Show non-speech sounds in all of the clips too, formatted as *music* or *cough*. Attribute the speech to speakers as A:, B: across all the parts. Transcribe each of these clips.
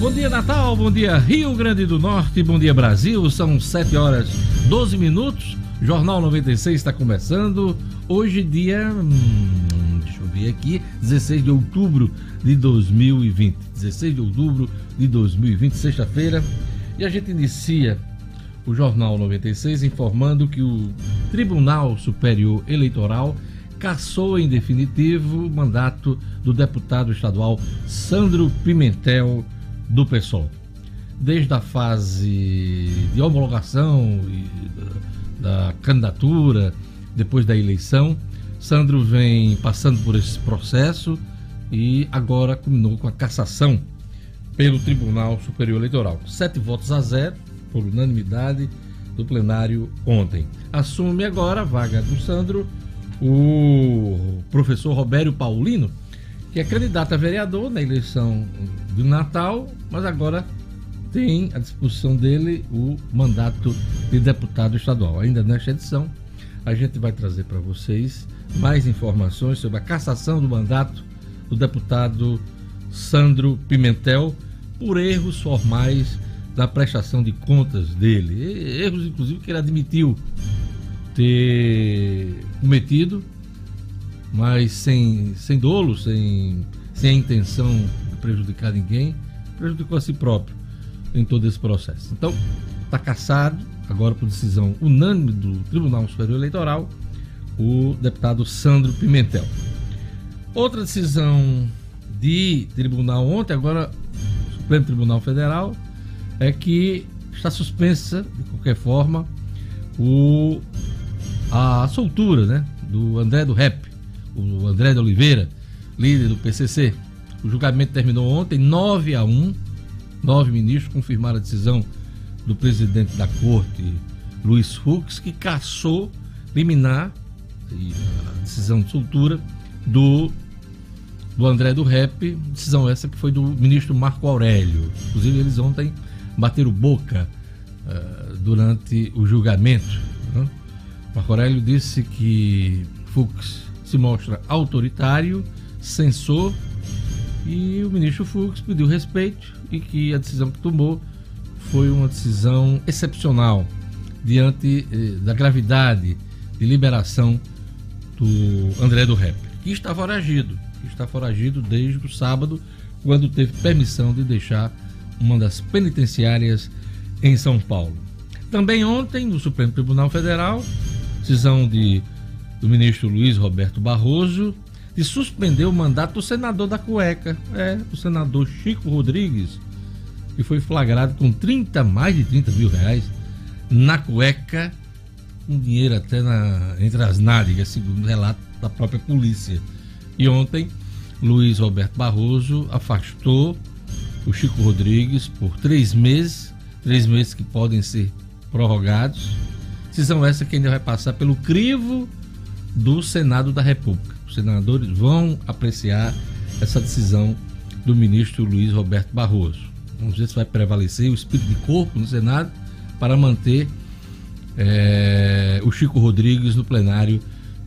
A: Bom dia, Natal. Bom dia, Rio Grande do Norte. Bom dia, Brasil. São 7 horas 12 minutos. Jornal 96 está começando. Hoje, dia. Hum, deixa eu ver aqui. 16 de outubro de 2020. 16 de outubro de 2020, sexta-feira. E a gente inicia o Jornal 96 informando que o Tribunal Superior Eleitoral cassou em definitivo o mandato do deputado estadual Sandro Pimentel do PSOL. Desde a fase de homologação da, da candidatura, depois da eleição, Sandro vem passando por esse processo e agora culminou com a cassação pelo Tribunal Superior Eleitoral. Sete votos a zero, por unanimidade do plenário ontem. Assume agora a vaga do Sandro o professor Robério Paulino, que é candidato a vereador na eleição do Natal, mas agora tem à disposição dele o mandato de deputado estadual. Ainda nesta edição, a gente vai trazer para vocês mais informações sobre a cassação do mandato do deputado Sandro Pimentel por erros formais da prestação de contas dele. Erros, inclusive, que ele admitiu ter cometido, mas sem, sem dolo, sem, sem a intenção de prejudicar ninguém, prejudicou a si próprio em todo esse processo. Então, está caçado, agora por decisão unânime do Tribunal Superior Eleitoral, o deputado Sandro Pimentel. Outra decisão de tribunal ontem, agora Supremo Tribunal Federal, é que está suspensa, de qualquer forma, o, a soltura né, do André do Rep, o André de Oliveira, líder do PCC. O julgamento terminou ontem, 9 a 1. Nove ministros confirmaram a decisão do presidente da corte, Luiz Fux, que cassou liminar a decisão de soltura do, do André do Rep, decisão essa que foi do ministro Marco Aurélio. Inclusive, eles ontem bateram boca uh, durante o julgamento. Né? Marco Aurélio disse que Fux se mostra autoritário, censor, e o ministro Fux pediu respeito e que a decisão que tomou foi uma decisão excepcional diante eh, da gravidade de liberação do André do Rep, que está foragido, que está foragido desde o sábado, quando teve permissão de deixar uma das penitenciárias em São Paulo. Também ontem, no Supremo Tribunal Federal, decisão de, do ministro Luiz Roberto Barroso de suspender o mandato do senador da cueca, é, o senador Chico Rodrigues, que foi flagrado com 30, mais de 30 mil reais na cueca, com dinheiro até na, entre as nádegas, segundo o relato da própria polícia. E ontem, Luiz Roberto Barroso afastou o Chico Rodrigues por três meses, três meses que podem ser prorrogados Decisão essa que ainda vai passar pelo crivo do Senado da República. Os senadores vão apreciar essa decisão do ministro Luiz Roberto Barroso. Vamos ver se vai prevalecer o espírito de corpo no Senado para manter é, o Chico Rodrigues no plenário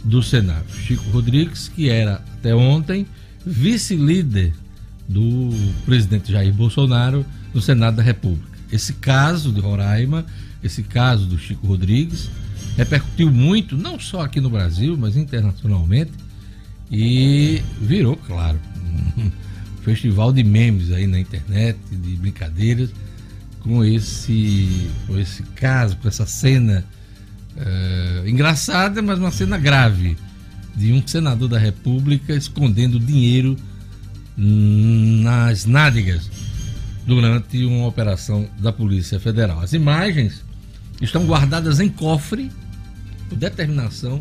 A: do Senado. Chico Rodrigues, que era até ontem vice-líder do presidente Jair Bolsonaro no Senado da República. Esse caso de Roraima esse caso do Chico Rodrigues, repercutiu muito, não só aqui no Brasil, mas internacionalmente, e virou, claro, um *laughs* festival de memes aí na internet, de brincadeiras, com esse, com esse caso, com essa cena uh, engraçada, mas uma cena grave, de um senador da República escondendo dinheiro nas nádegas durante uma operação da Polícia Federal. As imagens estão guardadas em cofre determinação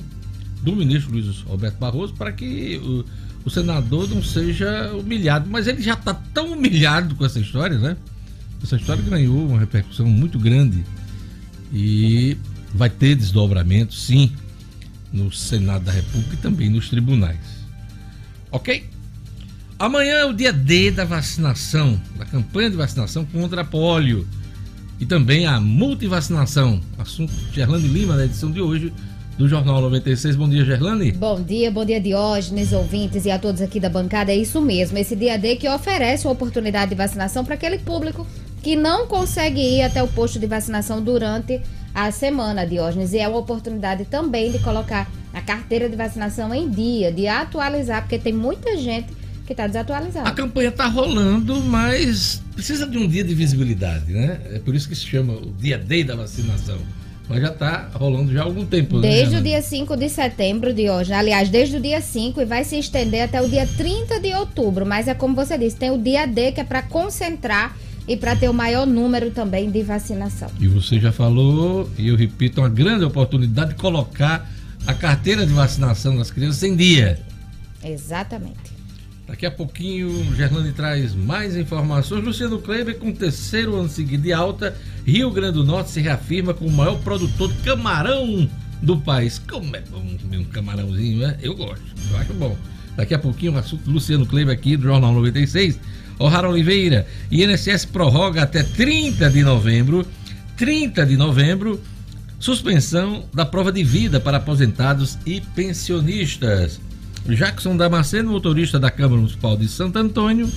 A: do ministro Luiz Roberto Barroso para que o, o senador não seja humilhado. Mas ele já está tão humilhado com essa história, né? Essa história ganhou uma repercussão muito grande e vai ter desdobramento, sim, no Senado da República e também nos tribunais. Ok? Amanhã é o dia D da vacinação, da campanha de vacinação contra a polio e também a multivacinação, assunto de Gerlando Lima na edição de hoje do Jornal 96. Bom dia, Gerlane.
B: Bom dia, bom dia, Diógenes, ouvintes e a todos aqui da bancada. É isso mesmo, esse dia D que oferece uma oportunidade de vacinação para aquele público que não consegue ir até o posto de vacinação durante a semana, Diógenes. E é uma oportunidade também de colocar a carteira de vacinação em dia, de atualizar, porque tem muita gente que está desatualizada.
A: A campanha está rolando, mas precisa de um dia de visibilidade, né? É por isso que se chama o dia D da vacinação. Mas já está rolando já há algum tempo.
B: Né, desde né, o dia 5 de setembro de hoje. Aliás, desde o dia 5 e vai se estender até o dia 30 de outubro. Mas é como você disse, tem o dia D que é para concentrar e para ter o maior número também de vacinação.
A: E você já falou, e eu repito, uma grande oportunidade de colocar a carteira de vacinação das crianças em dia.
B: Exatamente.
A: Daqui a pouquinho, o Gerlane traz mais informações. Luciano Kleber, com o terceiro ano seguido de alta, Rio Grande do Norte se reafirma como o maior produtor de camarão do país. Como é bom comer um camarãozinho, né? Eu gosto, eu acho bom. Daqui a pouquinho, o assunto Luciano Kleber aqui do Jornal 96. O'Hara Oliveira, INSS prorroga até 30 de novembro, 30 de novembro, suspensão da prova de vida para aposentados e pensionistas. Jackson Damasceno, motorista da Câmara Municipal de Santo Antônio,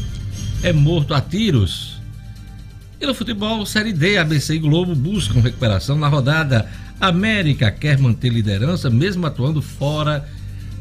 A: é morto a tiros. E no futebol, Série D, ABC e Globo buscam recuperação na rodada. América quer manter liderança, mesmo atuando fora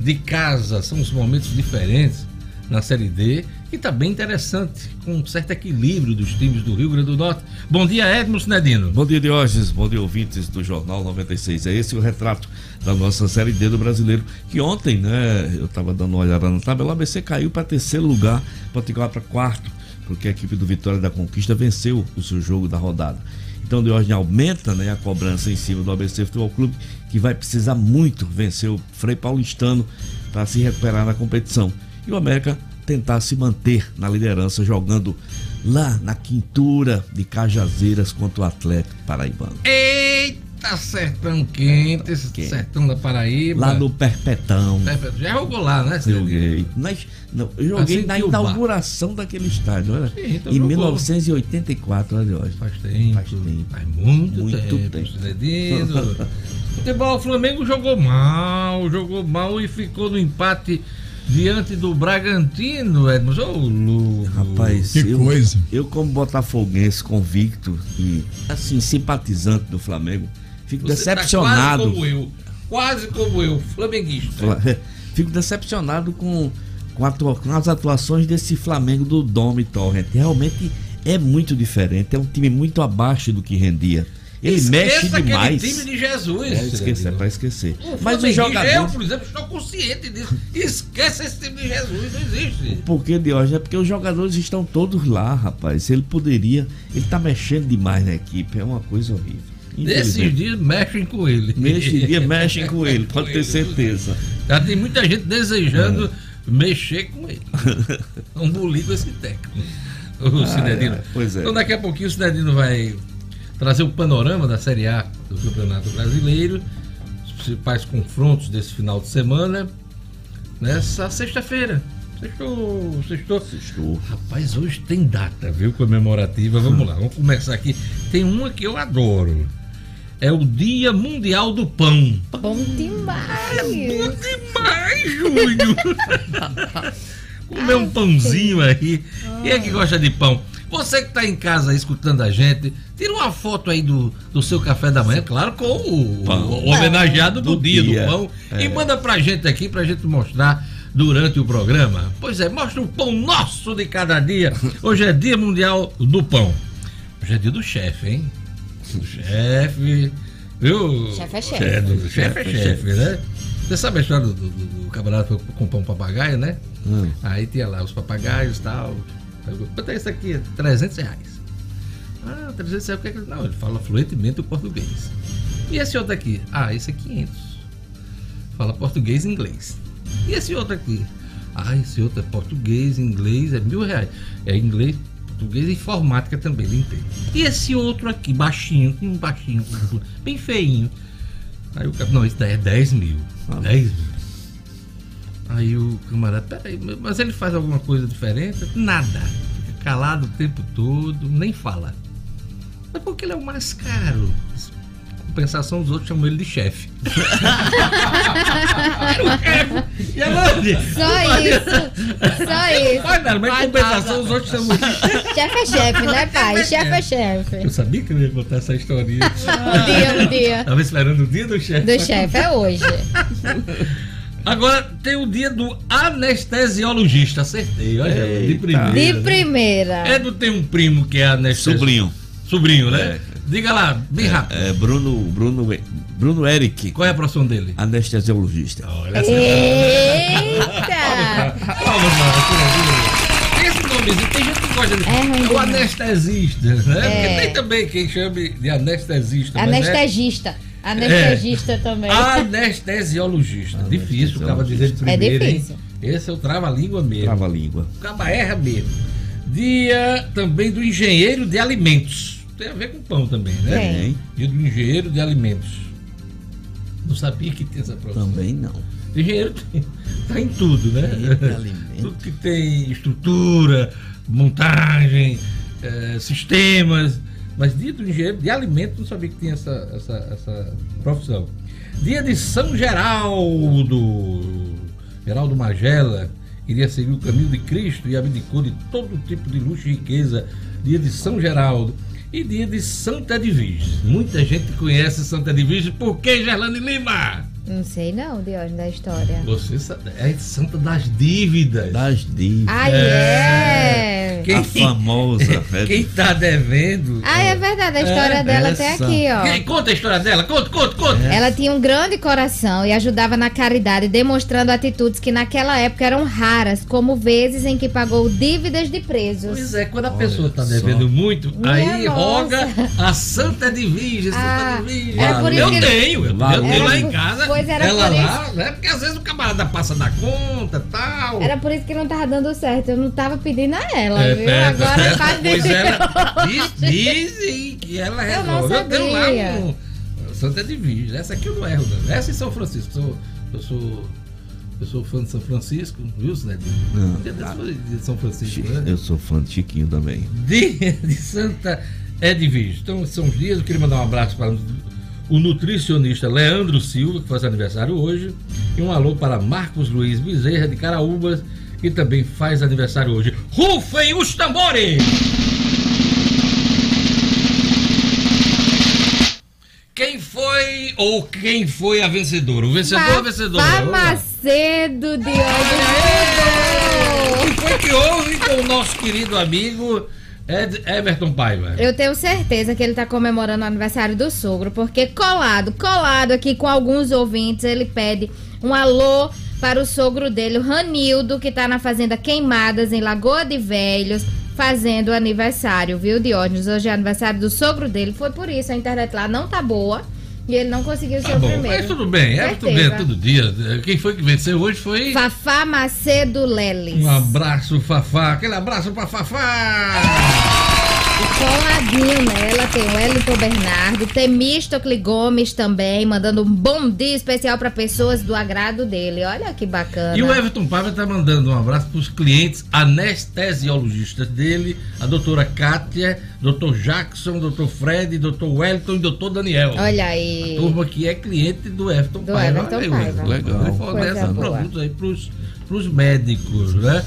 A: de casa. São os momentos diferentes na Série D e está bem interessante, com um certo equilíbrio dos times do Rio Grande do Norte. Bom dia, Edmo Sinedino.
C: Bom dia, Diógenes. Bom dia, ouvintes do Jornal 96. É esse o retrato da nossa Série D do brasileiro, que ontem, né, eu estava dando uma olhada na tabela, o ABC caiu para terceiro lugar, Potiguar para quarto, porque a equipe do Vitória da Conquista venceu o seu jogo da rodada. Então, Diógenes aumenta né, a cobrança em cima do ABC Futebol Clube, que vai precisar muito vencer o Frei Paulistano para se recuperar na competição. E o América tentar se manter na liderança, jogando lá na quintura de Cajazeiras contra o Atlético Paraibano.
A: Eita, sertão quente, quente. sertão da Paraíba.
C: Lá no Perpetão.
A: Já jogou lá, né?
C: Joguei. Mas, não, eu joguei assim na inauguração daquele estádio, olha. Sim, então em jogou. 1984, olha hoje.
A: Faz tempo. Faz tempo. Faz muito, muito tempo. tempo. *laughs* Futebol, o Flamengo jogou mal, jogou mal e ficou no empate diante do Bragantino, Edmund. Ô, oh,
C: Rapaz, que eu, coisa. Eu, como botafoguense convicto e, assim, simpatizante do Flamengo, fico Você decepcionado.
A: Tá quase como eu. Quase como eu, flamenguista. *laughs*
C: Fico decepcionado com, com, atua, com as atuações desse Flamengo do Dome Torrent. Realmente é muito diferente. É um time muito abaixo do que rendia. Ele mexe demais.
A: time de Jesus.
C: É, esquecer, é para esquecer.
A: O Mas o jogador. Eu, por exemplo, estou consciente disso. Esquece esse time de Jesus, não existe.
C: Por que de hoje? É porque os jogadores estão todos lá, rapaz. Ele poderia. Ele está mexendo demais na equipe. É uma coisa horrível.
A: Nesses dias mexem com ele.
C: Nesses dias *laughs* mexem com ele, pode ter certeza.
A: Já tem muita gente desejando é. mexer com ele. *laughs* um bulido esse técnico. O ah, Cinedino. É, pois é. Então daqui a pouquinho o Cinedino vai trazer o panorama da Série A do Campeonato Brasileiro, os principais confrontos desse final de semana, nessa sexta-feira. Sextou, sextou. Sextou. Rapaz, hoje tem data, viu, comemorativa. Vamos lá, vamos começar aqui. Tem uma que eu adoro. É o Dia Mundial do Pão.
B: Bom demais!
A: É bom demais, Júlio! *laughs* Comer um pãozinho aí. Quem é que gosta de pão? Você que está em casa escutando a gente, tira uma foto aí do, do seu café da manhã, claro, com o, o homenageado do, do dia, dia, do pão. É. E manda pra gente aqui, pra gente mostrar durante o programa. Pois é, mostra o pão nosso de cada dia. Hoje é Dia Mundial do Pão. Hoje é dia do chefe, hein? Do chefe. Viu?
B: Chefe é chefe. É,
A: chefe é chefe, né? Você sabe a história do, do, do camarada comprar um papagaio, né? Hum. Aí tinha lá os papagaios e tal. Quanto é isso aqui? 300 reais. Ah, 300 reais, o que é que... Não, ele fala fluentemente o português. E esse outro aqui? Ah, esse é 500. Fala português e inglês. E esse outro aqui? Ah, esse outro é português, inglês, é mil reais. É inglês, português e informática também, ele entende. E esse outro aqui, baixinho, um baixinho, bem feinho. Aí o cara, não, esse daí é 10 mil. Ah, 10 mil. Aí o camarada, peraí, mas ele faz alguma coisa diferente? Nada. Fica calado o tempo todo, nem fala. Mas porque ele é o mais caro. compensação, os outros chamam ele de chefe. *laughs* e aonde?
B: Só isso. Só isso.
A: Vai nada, mas
B: Vai
A: compensação,
B: nada.
A: os outros chamam de chefe.
B: Chefe é chefe, né, pai?
A: Chefe é
B: Chefe é chefe.
A: Eu sabia que eu ia contar essa historinha.
B: Um dia, um dia.
A: Tava esperando o dia do chefe.
B: Do chefe é hoje. *laughs*
A: Agora tem o dia do anestesiologista. Acertei, olha, de
C: Eita.
A: primeira.
B: De primeira.
A: É do tem um primo que é anestesiologista.
C: Sobrinho.
A: Sobrinho, né? Diga lá, bem rápido.
C: É, Bruno, Bruno, Bruno Eric,
A: Qual é a profissão dele?
C: anestesiologista.
A: Olha essa.
B: Eita!
A: Palmas, mano. Tem esse nomezinho, tem gente que gosta de.
B: É
A: É o anestesista, né? Porque
B: É.
A: tem também quem chame de anestesista. mas é
B: Anestesista. Anestesista também.
A: Anestesiologista. Difícil, o cara dizer de
B: É
A: primeira, hein?
B: difícil.
A: Esse é o trava-língua mesmo.
C: Trava a língua.
A: O caba erra mesmo. Dia também do engenheiro de alimentos. Tem a ver com pão também, né?
B: Tem.
A: Dia do engenheiro de alimentos. Não sabia que tinha essa profissão.
C: Também não.
A: Engenheiro *laughs* tem, tá em tudo, né?
C: Engenheiro de alimentos.
A: tudo que tem estrutura, montagem, eh, sistemas. Mas dia do engenheiro de alimentos não sabia que tinha essa, essa, essa profissão. Dia de São Geraldo. Geraldo Magela iria seguir o caminho de Cristo e abdicou de todo tipo de luxo e riqueza. Dia de São Geraldo. E dia de Santa Edvige. Muita gente conhece Santa Edvige. Por que, Gerlane Lima?
B: Não sei não, Diógenes, da história.
A: Você sabe, é Santa das Dívidas.
C: Das dívidas.
B: Ah,
A: É.
B: é?
A: Quem-
C: A famosa. *laughs* é,
A: Quem tá devendo.
B: Ah, é verdade, a história dela
C: essa.
B: até aqui, ó.
A: Quem- Conta a história dela, conta, conta, conta.
B: Ela tinha um grande coração e ajudava na caridade, demonstrando atitudes que naquela época eram raras, como vezes em que pagou dívidas de presos.
A: Pois é, quando a
C: Olha
A: pessoa tá
C: só.
A: devendo muito,
B: Minha
A: aí
B: nossa.
A: roga a Santa Divige,
B: Ah,
A: Santa Divige.
B: era por isso
A: eu
B: que-
A: tenho, eu, eu tenho lá em casa.
B: Era
A: ela
B: por
A: lá, né? Porque às vezes o camarada passa da conta tal.
B: Era por isso que não tava dando certo. Eu não tava pedindo a ela,
A: É,
B: viu?
A: é,
B: Agora
A: é,
B: tá
A: Pois ela *laughs* diz, dizem que ela
B: Eu não
A: resolve. tenho lá um Santa Divige. Essa aqui eu não erro, não. Essa em São Francisco. Sou, eu sou. Eu sou fã de São Francisco, viu, desse foi de São Francisco, né?
C: Eu sou fã de Chiquinho também.
A: Dia de Santa Edvige. Então, são os dias. Eu queria mandar um abraço para o nutricionista Leandro Silva, que faz aniversário hoje. E um alô para Marcos Luiz Bezerra, de Caraúbas, que também faz aniversário hoje. Rufem os tambores! Quem foi ou quem foi a vencedora? O vencedor ou a vencedora?
B: Macedo, Diógenes.
A: O que foi que houve com o nosso querido amigo Ed- Everton Paiva?
B: Eu tenho certeza que ele tá comemorando o aniversário do sogro, porque colado, colado aqui com alguns ouvintes, ele pede um alô para o sogro dele, o Ranildo, que tá na Fazenda Queimadas, em Lagoa de Velhos, fazendo aniversário, viu, Diógenes? Hoje é aniversário do sogro dele, foi por isso, a internet lá não tá boa e ele não conseguiu ser
A: Tá
B: o
A: bom,
B: primeiro.
A: mas tudo bem, Everton
B: Certeza.
A: ganha todo dia. Quem foi que venceu hoje foi.
B: Fafá Macedo Leles.
A: Um abraço, Fafá. Aquele abraço pra Fafá.
B: E coladinho nela tem o Wellington Bernardo, Temístocle Gomes também, mandando um bom dia especial para pessoas do agrado dele. Olha que bacana.
A: E o Everton Paiva tá mandando um abraço pros clientes anestesiologistas dele, a doutora Kátia, doutor Jackson, doutor Fred, doutor Wellington e doutor Daniel.
B: Olha aí.
A: Turma que é cliente do Everton
B: Do
A: Paiva.
B: Everton
A: aí,
B: Paiva.
C: Legal.
A: Ele fornece
B: Coisa boa.
A: produtos aí pros, pros médicos, né?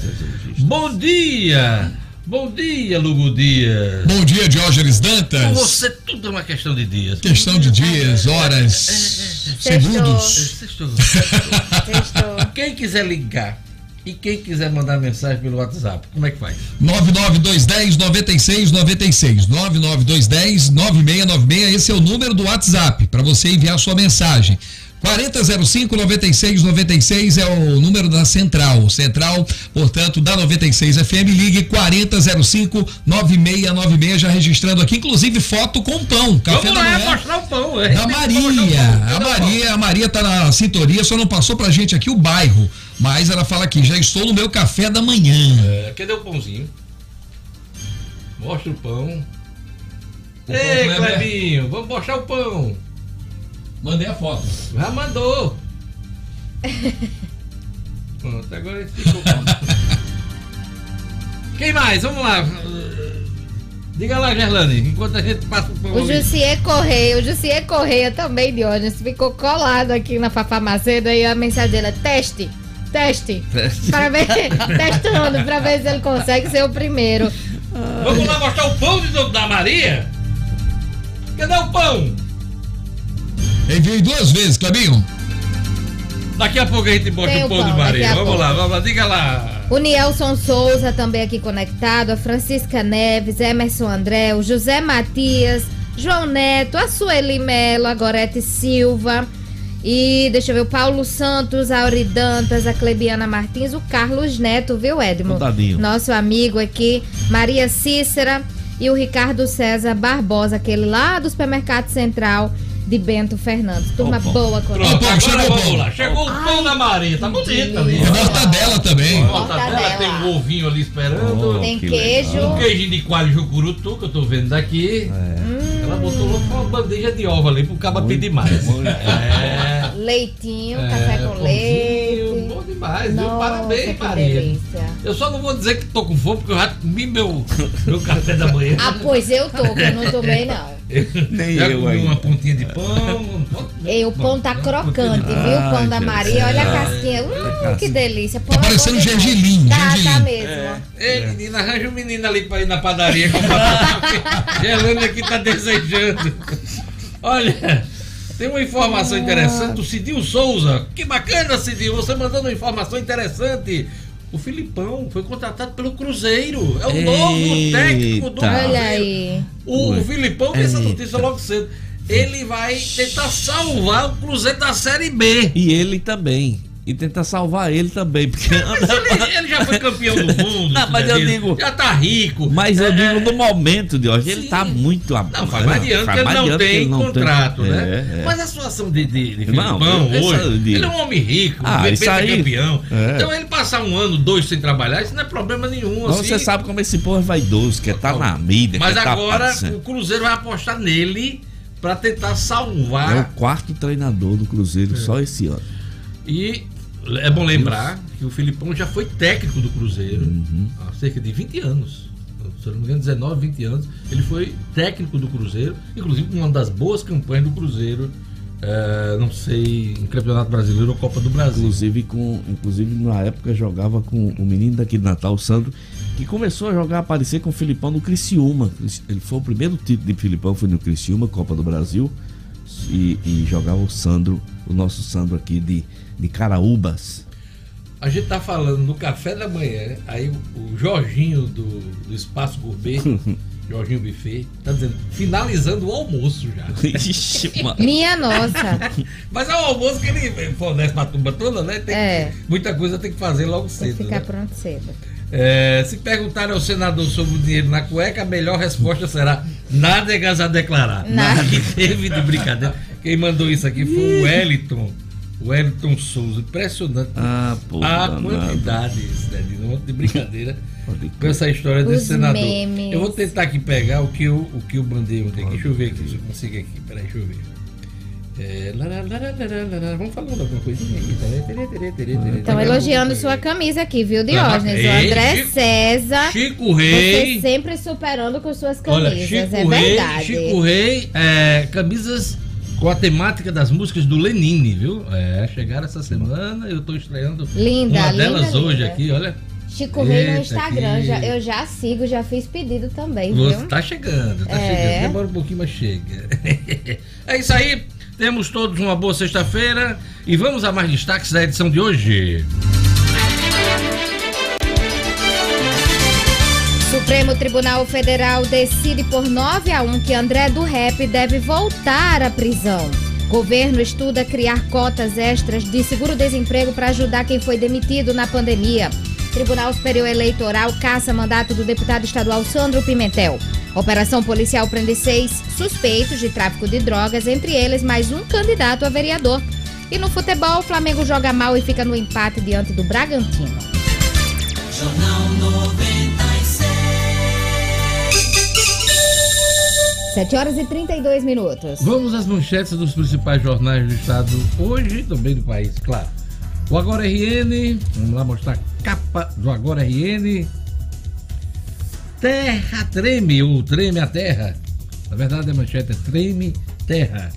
A: Bom dia! Bom dia, Lugo Dias!
D: Bom dia, Diógenes
A: Com
D: Dantas.
A: você tudo é uma questão de dias.
D: Questão de dias, horas, segundos.
A: Sextou.
B: Sextou. *laughs*
A: Quem quiser ligar e quem quiser mandar mensagem pelo WhatsApp, como é que faz?
D: 99210 9696. 99210 9696. Esse é o número do WhatsApp para você enviar sua mensagem. 4005 9696 é o número da central. Central, portanto, da 96 FM. Ligue 4005 9696, já registrando aqui, inclusive foto com pão. Café
A: Vamos
D: da
A: lá
D: manhã.
A: mostrar o pão. é.
D: Da Maria. *laughs*
A: pão.
D: A? Maria, a Maria tá na sintonia, só não passou pra gente aqui o bairro. Mas ela fala aqui, já estou no meu café da manhã.
A: É, cadê o pãozinho? Mostra o pão.
D: O
A: Ei,
D: pão é-
A: Clebinho, vamos mostrar o pão.
D: Mandei a foto.
A: Já mandou. *laughs* Pronto, agora ele ficou bom. Quem mais? Vamos lá. Diga lá, Gerlane, enquanto a gente passa o pão.
B: O Jussier Correia, o Jussier Correia também, Diógenes, ficou colado aqui na Fafá Macedo e a mensagem dele é teste, teste,
C: Teste.
B: para ver, *laughs* testando, para ver se ele consegue ser o primeiro.
A: Vamos lá mostrar o pão de, da Maria? Cadê o pão?
D: Enviei duas vezes, Clebinho.
A: Daqui a pouco a gente mostra
B: Tem
A: o
B: o
A: pão de
B: pão,
A: Maria. Vamos lá, vamos lá, diga lá.
B: O Nielson Souza também aqui conectado, a Francisca Neves, Emerson André, o José Matias, João Neto, a Sueli Melo, a Gorete Silva. E deixa eu ver, o Paulo Santos, a Auri Dantas, a Clebiana Martins, o Carlos Neto, viu, Edmo?
C: Soldadinho.
B: Nosso amigo aqui, Maria Cícera e o Ricardo César Barbosa, aquele lá do supermercado central de Bento Fernandes. Turma boa com
A: Pronto, agora
D: chegou
A: vamos
D: pão.
A: lá. Chegou o pão da Maria, tá bonito ali.
D: E mortadela também.
A: Mortadela,
B: Mortadela.
A: tem um ovinho ali esperando.
C: Oh,
B: Tem
C: que
B: queijo.
C: legal.
A: Um queijinho de coalho jucurutu, que eu tô vendo daqui.
B: Hum.
A: Ela botou logo uma bandeja de ovo ali pro caba pedir mais.
C: muito.
A: É.
B: Leitinho,
A: é,
B: café com
A: pãozinho,
B: leite.
A: Bom demais, viu?
B: Nossa,
A: Parabéns, Maria.
B: delícia.
A: Eu só não vou dizer que tô com fome, porque eu já comi meu, meu café da manhã.
B: Ah, pois eu tô, que eu não tomei, não. *laughs*
C: Nem
A: Já
C: eu ainda.
A: uma pontinha de pão.
B: E o pão tá crocante, viu? O pão da Maria, olha a
A: é.
B: casquinha. Hum, que delícia. Pão
D: Tá parecendo
B: é
D: gergelim,
B: Tá, tá
D: gergelim.
B: mesmo.
A: Ei, menina, arranja um menino ali pra ir na padaria comprar. *laughs* Gelane aqui tá desejando. Olha, tem uma informação interessante do Cidil Souza. Que bacana, Cidil, você mandando uma informação interessante. O Filipão foi contratado pelo Cruzeiro. É o novo técnico do
C: Eita.
A: Cruzeiro.
B: Olha aí.
A: O, o Filipão deu essa
C: Eita.
A: notícia logo cedo. Ele vai tentar salvar o Cruzeiro da Série B.
C: E ele também. E tentar salvar ele também, porque *laughs*
A: Mas ele, ele já foi campeão do mundo. *laughs*
C: Não, mas eu digo-
A: Já tá rico.
C: Mas eu
A: É,
C: digo
A: é,
C: no momento de hoje, ele tá muito a-
A: Não, faz mais de ano que ele não tem
C: ele não tem-
A: contrato, né?
C: É, é.
A: Mas a situação de, de, de
C: Não,
A: Filipão hoje, ele é um homem rico,
C: Ah,
A: pensa
C: aí-
A: campeão.
C: É.
A: Então ele passar um ano, dois sem trabalhar, isso não é problema nenhum.
C: Não,
A: assim.
C: você sabe como esse povo é vaidoso, quer tá na mídia,
A: Mas
C: tá
A: agora
C: aparecendo.
A: o Cruzeiro vai apostar nele pra tentar
C: É o
A: salvar.
C: quarto treinador do Cruzeiro só esse ano.
A: E é bom lembrar que o Filipão já foi técnico do Cruzeiro
C: Uhum.
A: há cerca de 20 anos. Se não me engano, 19, 20 anos. Ele foi técnico do Cruzeiro, inclusive uma das boas campanhas do Cruzeiro. eh, não sei, em Campeonato Brasileiro ou Copa do Brasil.
C: Inclusive, com, inclusive, na época, jogava com o menino daqui de Natal, o Sandro, que começou a jogar, aparecer com o Filipão no Criciúma. Ele foi o primeiro título de Filipão, foi no Criciúma, Copa do Brasil. E, e jogava o Sandro, o nosso Sandro aqui de, de Caraúbas.
A: A gente tá falando no café da manhã, aí o, Jorginho do, do Espaço Gourmet, *laughs* Jorginho Buffet, tá dizendo, finalizando o almoço já.
C: Ixi, *laughs* mano.
B: Minha nossa. *laughs*
A: Mas é o almoço que ele fornece pra turma toda, né? Tem
B: É.
A: muita coisa tem que fazer logo
B: Tem que
A: cedo.
B: ficar
A: né?
B: pronto cedo.
A: É, se perguntarem ao senador sobre o dinheiro na cueca, a melhor resposta será nádegas a declarar.
B: Nada.
A: Que teve de brincadeira. Quem mandou isso aqui foi o Wellington. O Wellington Souza. Impressionante.
C: Ah, pô.
A: a quantidade, né, de um monte de brincadeira com essa história desse
B: Os
A: senador.
B: memes.
A: Eu vou tentar aqui pegar o que eu, o que eu mandei ontem aqui. Deixa eu ver aqui se eu consigo aqui. Peraí, deixa eu ver. É. Vamos falando alguma coisinha aqui.
B: Estão elogiando sua camisa aqui, viu, Diógenes? O
A: Ei,
B: André
A: Chico-
B: César.
A: Chico
B: Você
A: Rei.
B: sempre superando com suas
A: Olha,
B: camisas,
A: Chico
B: é
A: Rei,
B: verdade.
A: Chico Rei, é, camisas com a temática das músicas do Lenine, viu? É, chegaram essa semana, eu tô estreando
B: Linda,
A: uma
B: linda,
A: delas hoje
B: linda.
A: aqui, olha.
B: Chico Rei no Instagram, já, eu já sigo, já fiz pedido também,
A: Você
B: viu?
A: tá chegando, tá
B: É.
A: chegando. Demora um pouquinho, mas chega. *laughs* é isso aí. Temos todos uma boa sexta-feira e vamos a mais destaques da edição de hoje.
B: Supremo Tribunal Federal decide por 9 a 1 que André do Rep deve voltar à prisão. Governo estuda criar cotas extras de seguro-desemprego para ajudar quem foi demitido na pandemia. Tribunal Superior Eleitoral caça mandato do deputado estadual Sandro Pimentel. Operação policial prende seis suspeitos de tráfico de drogas, entre eles mais um candidato a vereador. E no futebol, o Flamengo joga mal e fica no empate diante do Bragantino.
E: Jornal 96.
B: 7 horas e 32 minutos.
A: Vamos às manchetes dos principais jornais do estado hoje também do país, claro. O Agora RN, vamos lá mostrar a capa do Agora RN. Terra treme ou treme a terra. Na verdade, a manchete é treme terra.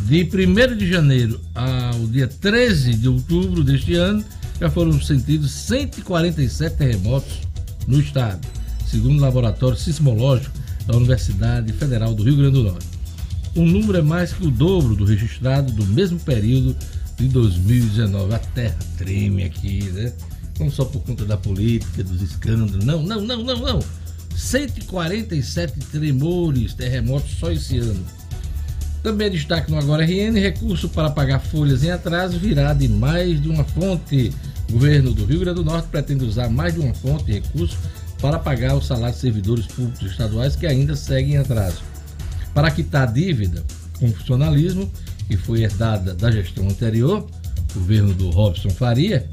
A: De 1 de janeiro ao dia 13 de outubro deste ano, já foram sentidos 147 terremotos no estado, segundo o Laboratório Sismológico da Universidade Federal do Rio Grande do Norte. O número é mais que o dobro do registrado do mesmo período de 2019. A terra treme aqui, né? Não só por conta da política, dos escândalos. Não, não, não, não, não. 147 tremores, terremotos só esse ano. Também destaque no Agora RN, recurso para pagar folhas em atraso virá de mais de uma fonte. O governo do Rio Grande do Norte pretende usar mais de uma fonte de recurso para pagar o salário de servidores públicos estaduais que ainda seguem em atraso. Para quitar a dívida com funcionalismo, que foi herdada da gestão anterior, governo do Robson Faria,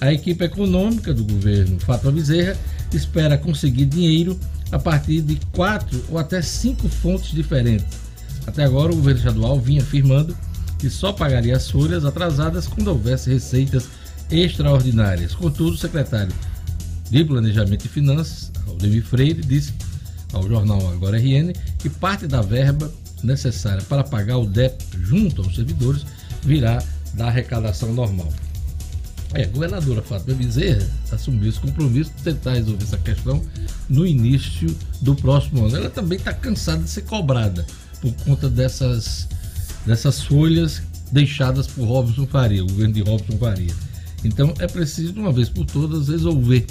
A: a equipe econômica do governo Fátima Bezerra espera conseguir dinheiro a partir de quatro ou até cinco fontes diferentes. Até agora, o governo estadual vinha afirmando que só pagaria as folhas atrasadas quando houvesse receitas extraordinárias. Contudo, o secretário de Planejamento e Finanças, Aldemir Freire, disse ao jornal Agora RN que parte da verba necessária para pagar o débito junto aos servidores virá da arrecadação normal. É, a governadora Fátima Bezerra assumiu esse compromisso de tentar resolver essa questão no início do próximo ano. Ela também está cansada de ser cobrada por conta dessas, dessas folhas deixadas por Robson Faria, o governo de Robson Faria. Então é preciso, de uma vez por todas, resolver.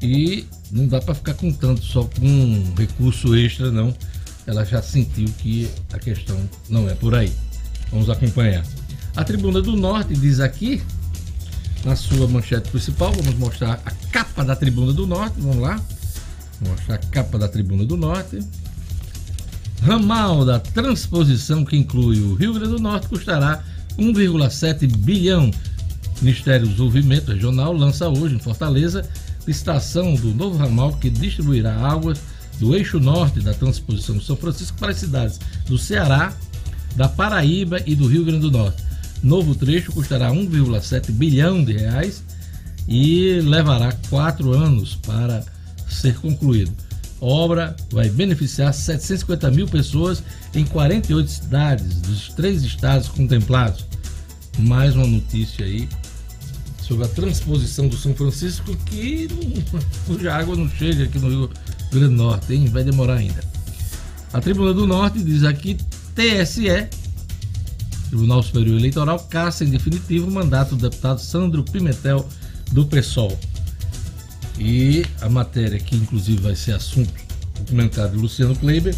A: E não dá para ficar contando só com um recurso extra, não. Ela já sentiu que a questão não é por aí. Vamos acompanhar. A Tribuna do Norte diz aqui na sua manchete principal. Vamos mostrar a capa da Tribuna do Norte. Vamos lá. Vou mostrar a capa da Tribuna do Norte. Ramal da transposição que inclui o Rio Grande do Norte custará 1,7 bilhão. Ministério do Desenvolvimento Regional lança hoje em Fortaleza licitação do novo ramal que distribuirá águas do eixo norte da transposição de São Francisco para as cidades do Ceará, da Paraíba e do Rio Grande do Norte. Novo trecho custará 1,7 bilhão de reais e levará quatro anos para ser concluído. Obra vai beneficiar 750 mil pessoas em 48 cidades dos três estados contemplados. Mais uma notícia aí sobre a transposição do São Francisco que *laughs* cuja água não chega aqui no Rio Grande do Norte, hein? Vai demorar ainda. A Tribuna do Norte diz aqui TSE Tribunal Superior Eleitoral caça em definitivo o mandato do deputado Sandro Pimentel do PSOL. E a matéria que inclusive vai ser assunto documentário de Luciano Kleiber,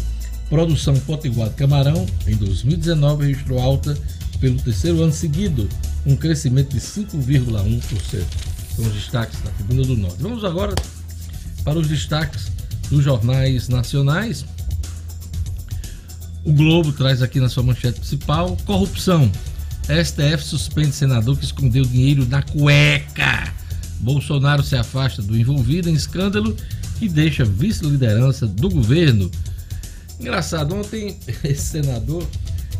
A: produção Potiguar Camarão em 2019 registrou alta pelo terceiro ano seguido, um crescimento de 5,1%. São os destaques da Tribuna do Norte. Vamos agora para os destaques dos jornais nacionais. O Globo traz aqui na sua manchete principal: corrupção. STF suspende senador que escondeu dinheiro na cueca. Bolsonaro se afasta do envolvido em escândalo e deixa vice-liderança do governo. Engraçado, ontem *laughs* esse senador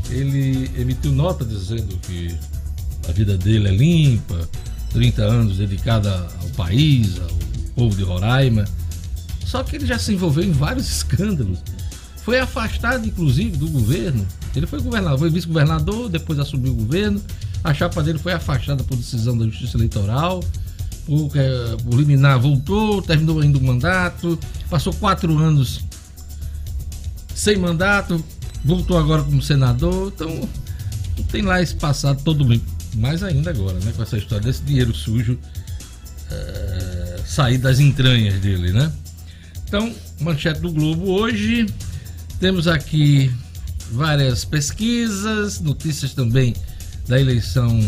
A: ele emitiu nota dizendo que a vida dele é limpa, 30 anos dedicada ao país, ao povo de Roraima. Só que ele já se envolveu em vários escândalos foi afastado, inclusive, do governo. Ele foi governador, foi vice-governador, depois assumiu o governo. A chapa dele foi afastada por decisão da Justiça Eleitoral. O, é, liminar voltou, terminou ainda o mandato, passou quatro anos sem mandato, voltou agora como senador. Então, tem lá esse passado todo mundo. Mais ainda agora, né? Com essa história desse dinheiro sujo é, sair das entranhas dele, né? Então, manchete do Globo hoje. Temos aqui várias pesquisas, notícias também da eleição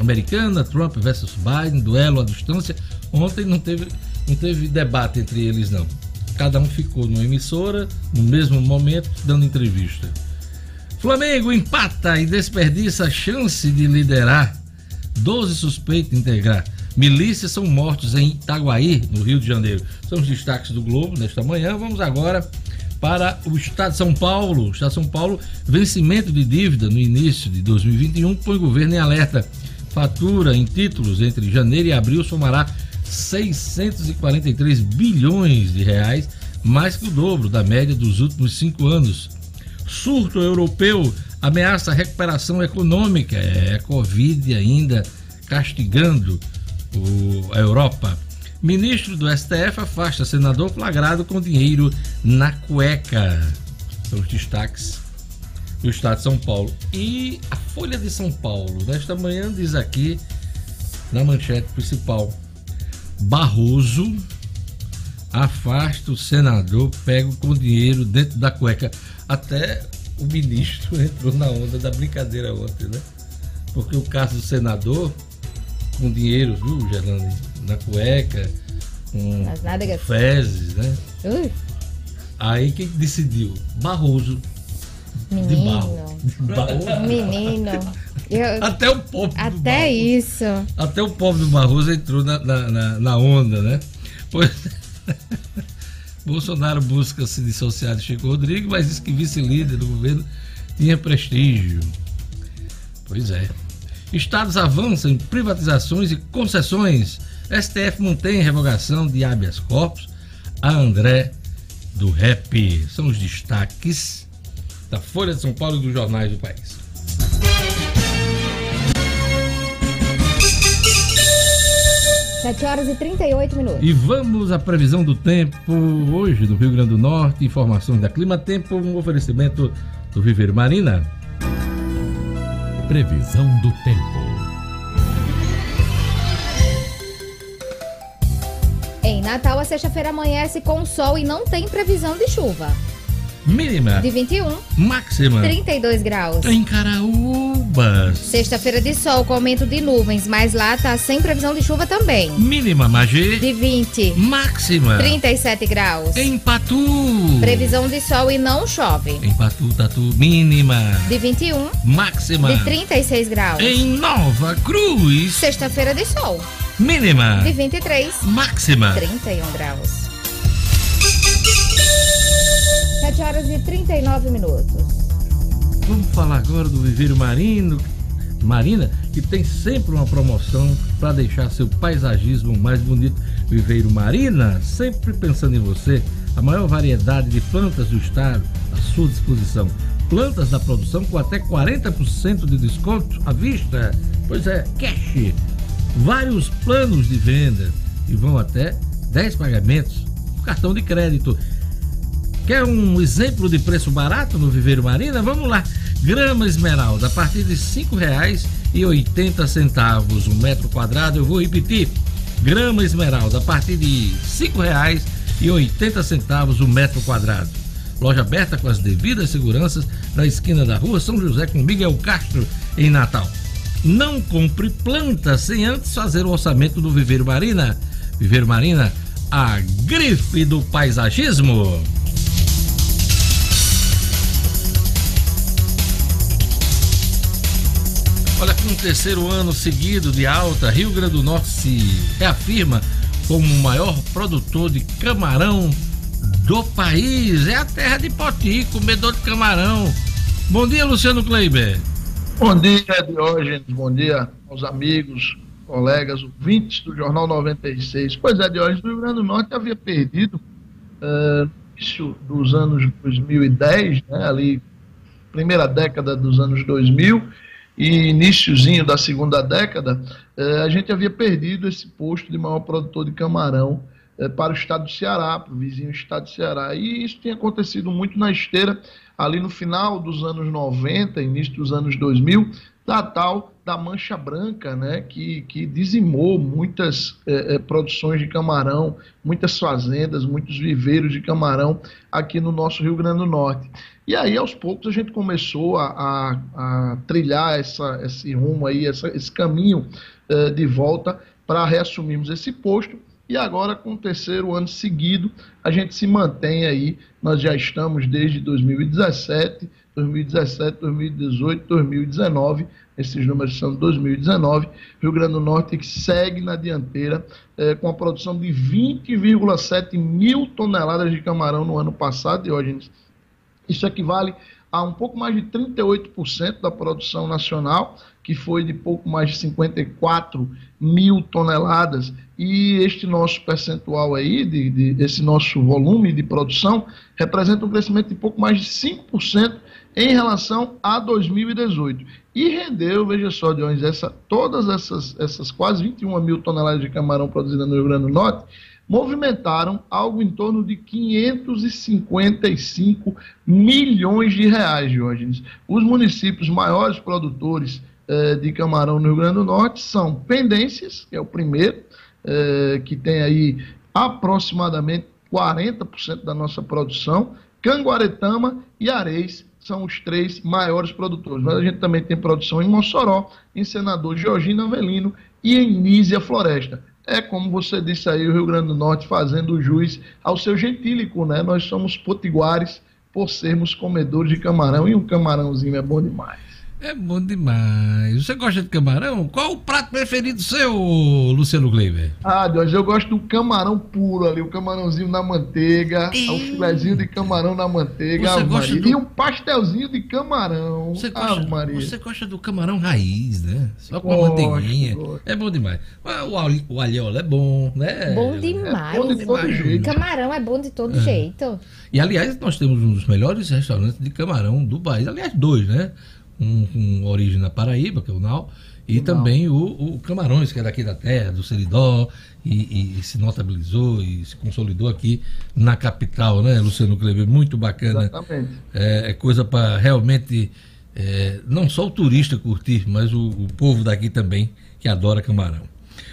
A: americana, Trump versus Biden, duelo à distância. Ontem não teve, não teve debate entre eles, não. Cada um ficou numa emissora, no mesmo momento, dando entrevista. Flamengo empata e desperdiça chance de liderar. Doze suspeitos de integrar. Milícias são mortos em Itaguaí, no Rio de Janeiro. São os destaques do Globo nesta manhã. Vamos agora para o Estado de São Paulo. O Estado de São Paulo, vencimento de dívida no início de 2021, põe o governo em alerta. Fatura em títulos entre janeiro e abril somará 643 bilhões de reais, mais que o dobro da média dos últimos cinco anos. Surto europeu ameaça a recuperação econômica. É, Covid ainda castigando o, a Europa. Ministro do STF afasta senador flagrado com dinheiro na cueca. São os destaques do Estado de São Paulo. E a Folha de São Paulo, nesta manhã, diz aqui, na manchete principal: Barroso afasta o senador, pega com dinheiro dentro da cueca. Até o ministro *laughs* entrou na onda da brincadeira ontem, né? Porque o caso do senador, com dinheiro, viu, Gerlane? Na cueca, com
B: nádegas.
A: fezes, né?
B: Ui,
A: Aí quem decidiu? Barroso. De barro.
B: menino.
A: De *laughs* barro.
B: Menino. Eu- *laughs*
A: Até o povo do
B: até isso.
A: Até o povo do Barroso entrou na, na, na- na onda, né? Pois. Bolsonaro busca se dissociar de Chico Rodrigues, mas diz que vice-líder do governo tinha prestígio. Pois é. Estados avançam em privatizações e concessões. STF mantém revogação de habeas corpus a André do Rap. São os destaques da Folha de São Paulo e dos jornais do país.
B: Sete horas e 38 minutos.
A: E vamos à previsão do tempo hoje no Rio Grande do Norte. Informações da Clima Tempo, um oferecimento do Viver Marina.
F: Previsão do tempo.
B: Em Natal, a sexta-feira amanhece com sol e não tem previsão de chuva.
A: Mínima,
B: De 21,
A: máxima
B: 32 graus.
A: em Caraúbas.
B: Sexta-feira de sol com aumento de nuvens, mas lá tá sem previsão de chuva também.
A: Mínima, Magê,
B: De 20,
A: máxima
B: 37 graus.
A: em Patu.
B: Previsão de sol e não chove.
A: Em Patu, Tatu, mínima,
B: De 21,
A: máxima
B: de 36 graus.
A: em Nova Cruz.
B: Sexta-feira de sol.
A: Mínima,
B: De 23,
A: máxima
B: 31 graus. 7 horas e 39 minutos.
A: Vamos falar agora do Viveiro Marino, Marina, que tem sempre uma promoção para deixar seu paisagismo mais bonito. Viveiro Marina, sempre pensando em você, a maior variedade de plantas do estado à sua disposição. Plantas da produção com até 40% de desconto à vista. Pois é, cash. Vários planos de venda e vão até 10 pagamentos cartão de crédito. Quer um exemplo de preço barato no Viveiro Marina? Vamos lá. Grama esmeralda a partir de R$ 5,80 o metro quadrado. Eu vou repetir. Grama esmeralda a partir de R$ 5,80 o metro quadrado. Loja aberta com as devidas seguranças na esquina da rua São José com Miguel Castro, em Natal. Não compre planta sem antes fazer o orçamento do Viveiro Marina. Viveiro Marina, a grife do paisagismo. Olha, com o terceiro ano seguido de alta, Rio Grande do Norte se reafirma como o maior produtor de camarão do país. É a terra de Poti, comedor de camarão. Bom dia, Luciano Kleiber.
G: Bom dia, Diógenes. Bom dia aos amigos, colegas, ouvintes do Jornal 96. Pois é, Diógenes, o Rio Grande do Norte havia perdido eh, no início dos anos 2010, né, ali, primeira década dos anos 2000 e iníciozinho da segunda década, eh, a gente havia perdido esse posto de maior produtor de camarão eh, para o estado do Ceará, para o vizinho estado do Ceará. E isso tinha acontecido muito na esteira, ali no final dos anos 90, início dos anos 2000, da tal da mancha branca, né, que, que dizimou muitas eh, eh, produções de camarão, muitas fazendas, muitos viveiros de camarão aqui no nosso Rio Grande do Norte. E aí, aos poucos, a gente começou a, a- a trilhar essa, esse rumo aí, essa- esse caminho eh, de volta para reassumirmos esse posto. E agora, com o terceiro ano seguido, a gente se mantém aí. Nós já estamos desde 2017, 2017, 2018, 2019. Esses números são de 2019. Rio Grande do Norte que segue na dianteira eh, com a produção de 20,7 mil toneladas de camarão no ano passado, Diógenes. Isso equivale a um pouco mais de 38% da produção nacional, que foi de pouco mais de 54 mil toneladas e este nosso percentual aí, de, de, esse nosso volume de produção, representa um crescimento de pouco mais de 5% em relação a 2018. E rendeu, veja só, Dionis, essa, todas essas, essas quase 21 mil toneladas de camarão produzidas no Rio Grande do Norte movimentaram algo em torno de 555 milhões de reais, Diógenes. Os municípios maiores produtores eh, de camarão no Rio Grande do Norte são Pendências, que é o primeiro, eh, que tem aí aproximadamente 40% da nossa produção, Canguaretama e Areis são os três maiores produtores. Mas a gente também tem produção em Mossoró, em Senador Georgina Avelino e em Nízia Floresta é como você disse aí, o Rio Grande do Norte fazendo jus ao seu gentílico, né? Nós somos potiguares por sermos comedores de camarão e um camarãozinho é bom demais.
A: É bom demais. Você gosta de camarão? Qual o prato preferido seu, Luciano Kleiber?
G: Ah, Deus, eu gosto do camarão puro ali, o camarãozinho na manteiga, e... o filézinho de camarão na manteiga,
A: você gosta
G: Maria.
A: do...
G: e um pastelzinho de camarão.
A: Você gosta,
G: ah, Maria.
A: você gosta do camarão raiz, né? Só com
G: Gosto,
A: a manteiguinha.
G: gosto.
A: É bom demais. Mas O alho, o alhola é bom, né?
B: Bom demais.
G: É bom de todo jeito.
B: Camarão é bom de todo
A: É.
B: jeito.
A: E aliás, nós temos um dos melhores restaurantes de camarão do país. Aliás, dois, né? Um com origem na Paraíba, que é o Nau, e também o, o Camarões, que é daqui da terra, do Seridó, e, e se notabilizou e se consolidou aqui na capital, né, Luciano Kleber? Muito bacana.
G: Exatamente.
A: É, é coisa para realmente é, não só o turista curtir, mas o, o povo daqui também que adora camarão.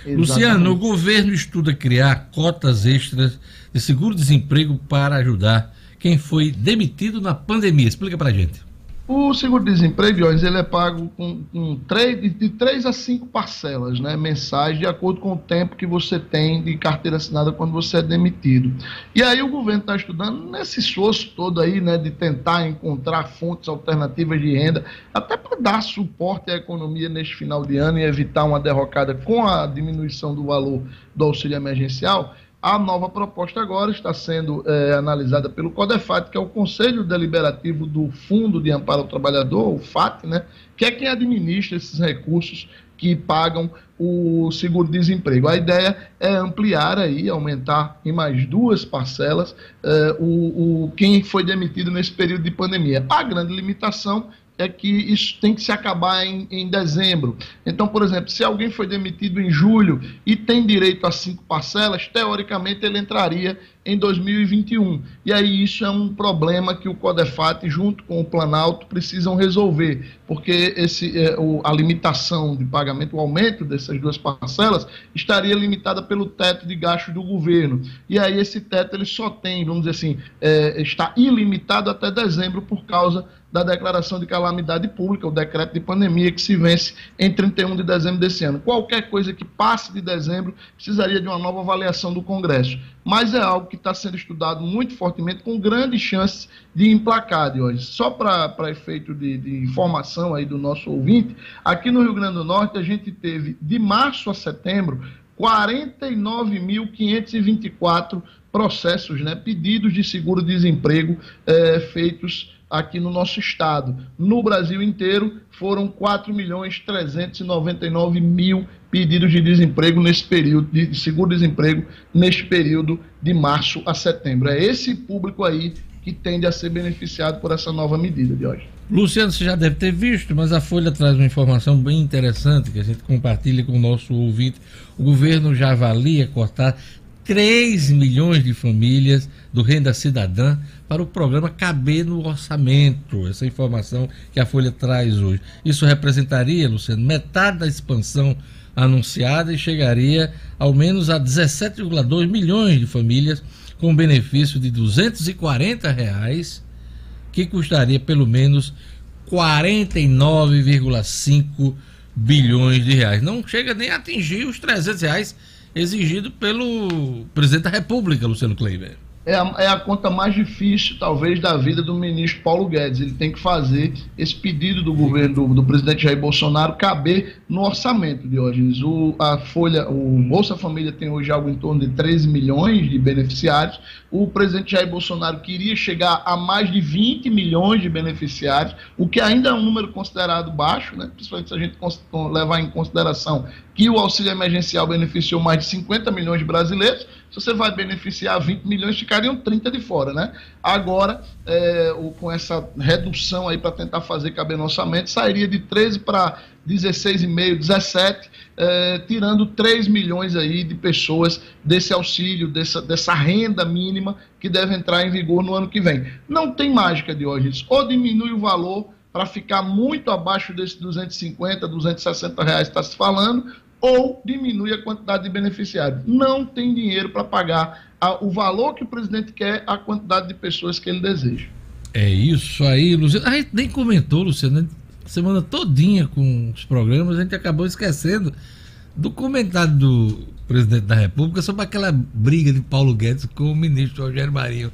A: Luciano, o governo estuda criar cotas extras de seguro-desemprego para ajudar quem foi demitido na pandemia. Explica pra gente.
G: O seguro-desemprego, ele é pago com, com três, de três a cinco parcelas né, mensais, de acordo com o tempo que você tem de carteira assinada quando você é demitido. E aí o governo está estudando nesse esforço todo aí, né, de tentar encontrar fontes alternativas de renda, até para dar suporte à economia neste final de ano e evitar uma derrocada com a diminuição do valor do auxílio emergencial. A nova proposta agora está sendo eh, analisada pelo CODEFAT, que é o Conselho Deliberativo do Fundo de Amparo ao Trabalhador, o FAT, né, que é quem administra esses recursos que pagam o seguro-desemprego. A ideia é ampliar aí, aumentar em mais duas parcelas eh, o, o quem foi demitido nesse período de pandemia. A grande limitação é que isso tem que se acabar em, em dezembro. Então, por exemplo, se alguém foi demitido em julho e tem direito a cinco parcelas, teoricamente ele entraria em 2021. E aí isso é um problema que o Codefat, junto com o Planalto, precisam resolver, porque esse, é, o, a limitação de pagamento, o aumento dessas duas parcelas, estaria limitada pelo teto de gastos do governo. E aí esse teto ele só tem, vamos dizer assim, é, está ilimitado até dezembro por causa da declaração de calamidade pública, o decreto de pandemia que se vence em 31 de dezembro desse ano. Qualquer coisa que passe de dezembro precisaria de uma nova avaliação do Congresso. Mas é algo que está sendo estudado muito fortemente, com grandes chances de emplacar de hoje. Só para efeito de, de informação aí do nosso ouvinte, aqui no Rio Grande do Norte a gente teve de março a setembro 49.524 processos, né, pedidos de seguro-desemprego eh, feitos aqui no nosso estado. No Brasil inteiro, foram 4 milhões 399 mil pedidos de desemprego nesse período, de seguro-desemprego, neste período de março a setembro. É esse público aí que tende a ser beneficiado por essa nova medida de hoje.
A: Luciano, você já deve ter visto, mas a Folha traz uma informação bem interessante que a gente compartilha com o nosso ouvinte. O governo já avalia cortar 3 milhões de famílias do Renda Cidadã para o programa caber no orçamento. Essa informação que a Folha traz hoje. Isso representaria, Luciano, metade da expansão anunciada e chegaria ao menos a 17,2 milhões de famílias com benefício de 240 reais, que custaria pelo menos 49,5 bilhões de reais. Não chega nem a atingir os 300 reais exigido pelo presidente da República, Luciano Kleiber.
G: É a, é a, conta mais difícil, talvez, da vida do ministro Paulo Guedes. Ele tem que fazer esse pedido do governo do, do presidente Jair Bolsonaro caber no orçamento de hoje. O, a Folha, o Bolsa Família tem hoje algo em torno de 13 milhões de beneficiários. O presidente Jair Bolsonaro queria chegar a mais de 20 milhões de beneficiários, o que ainda é um número considerado baixo, né? principalmente se a gente levar em consideração que o auxílio emergencial beneficiou mais de 50 milhões de brasileiros. Se você vai beneficiar 20 milhões, ficariam 30 de fora, né? Agora, é, com essa redução aí para tentar fazer caber no orçamento, sairia de 13 para 16,5, 17, é, tirando 3 milhões aí de pessoas desse auxílio, dessa, dessa renda mínima que deve entrar em vigor no ano que vem. Não tem mágica de hoje, ou diminui o valor para ficar muito abaixo desses 250, 260 reais que está se falando, ou diminui a quantidade de beneficiários. Não tem dinheiro para pagar a, o valor que o presidente quer, a quantidade de pessoas que ele deseja.
A: É isso aí, Luciano. A gente nem comentou, Luciano, semana todinha com os programas, a gente acabou esquecendo do comentário do presidente da República sobre aquela briga de Paulo Guedes com o ministro Rogério Marinho.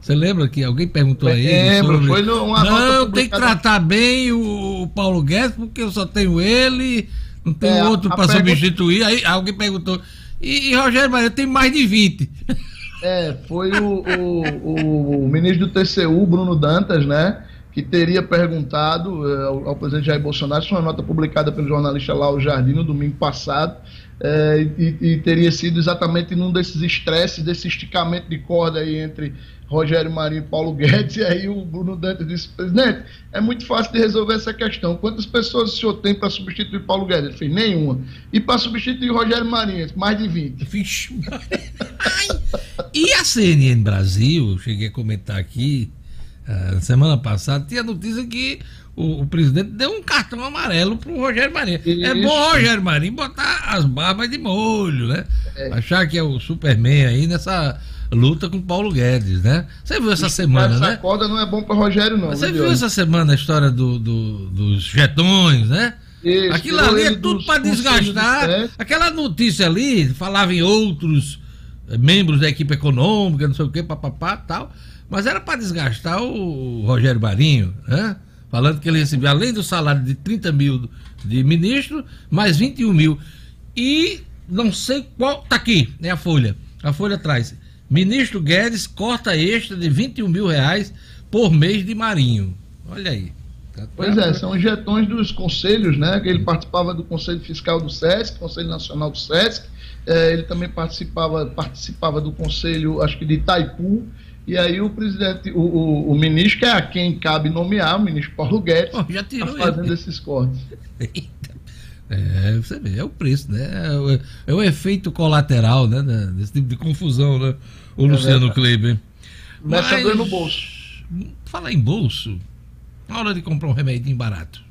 A: Você lembra que alguém perguntou a ele?
G: Lembro,
A: sobre...
G: foi uma
A: Não, tem que tratar bem o Paulo Guedes, porque eu só tenho ele, não tem é, outro para pergunta... substituir. Aí alguém perguntou. E, e Rogério Marinho tem mais de 20.
G: É, foi o, o, o, ministro do TCU, Bruno Dantas, né? que teria perguntado uh, ao, ao, presidente Jair Bolsonaro, isso é uma nota publicada pelo jornalista Lau Jardim no domingo passado, uh, e, e, teria sido exatamente num desses estresses, desse esticamento de corda aí entre Rogério Marinho e Paulo Guedes, *laughs* e aí o Bruno Dante disse, presidente, é muito fácil de resolver essa questão. Quantas pessoas o senhor tem para substituir Paulo Guedes? Ele fez, nenhuma. E para substituir Rogério Marinho? Mais de 20.
A: Vixe, e a CNN Brasil, cheguei a comentar aqui, uh, semana passada, tinha notícia que o, o, presidente deu um cartão amarelo pro Rogério Marinho. Isso. É bom Rogério Marinho botar as barbas de molho, né? É. Achar que é o Superman aí nessa luta com Paulo Guedes, né? Você viu essa semana, essa né? Essa
G: corda não é bom para Rogério, não.
A: Você viu essa semana a história do, do dos jetões, né? Isso, Aquilo ali é tudo para desgastar. Aquela notícia ali falava em outros eh, membros da equipe econômica, não sei o que, papapá tal. Mas era para desgastar o Rogério Marinho, né? Falando que ele recebia, além do salário de 30 mil de ministro, mais 21 mil. E não sei qual. Tá aqui, né? A folha. A folha traz. Ministro Guedes corta extra de 21 mil reais por mês de Marinho. Olha aí.
G: Tá pois é, são jetões dos conselhos, né? Que ele participava do Conselho Fiscal do SESC, Conselho Nacional do SESC. É, ele também participava, participava do Conselho, acho que de Itaipu. E aí o presidente, o, o, o, ministro, que é a quem cabe nomear, o ministro Paulo Guedes, está fazendo ele. esses cortes.
A: É, você vê, é o preço, né? É o, é o efeito colateral, né? Desse tipo de confusão, né? O é Luciano Kleber.
G: Mexe Mas, no bolso.
A: Fala em bolso, na hora de comprar um remedinho barato.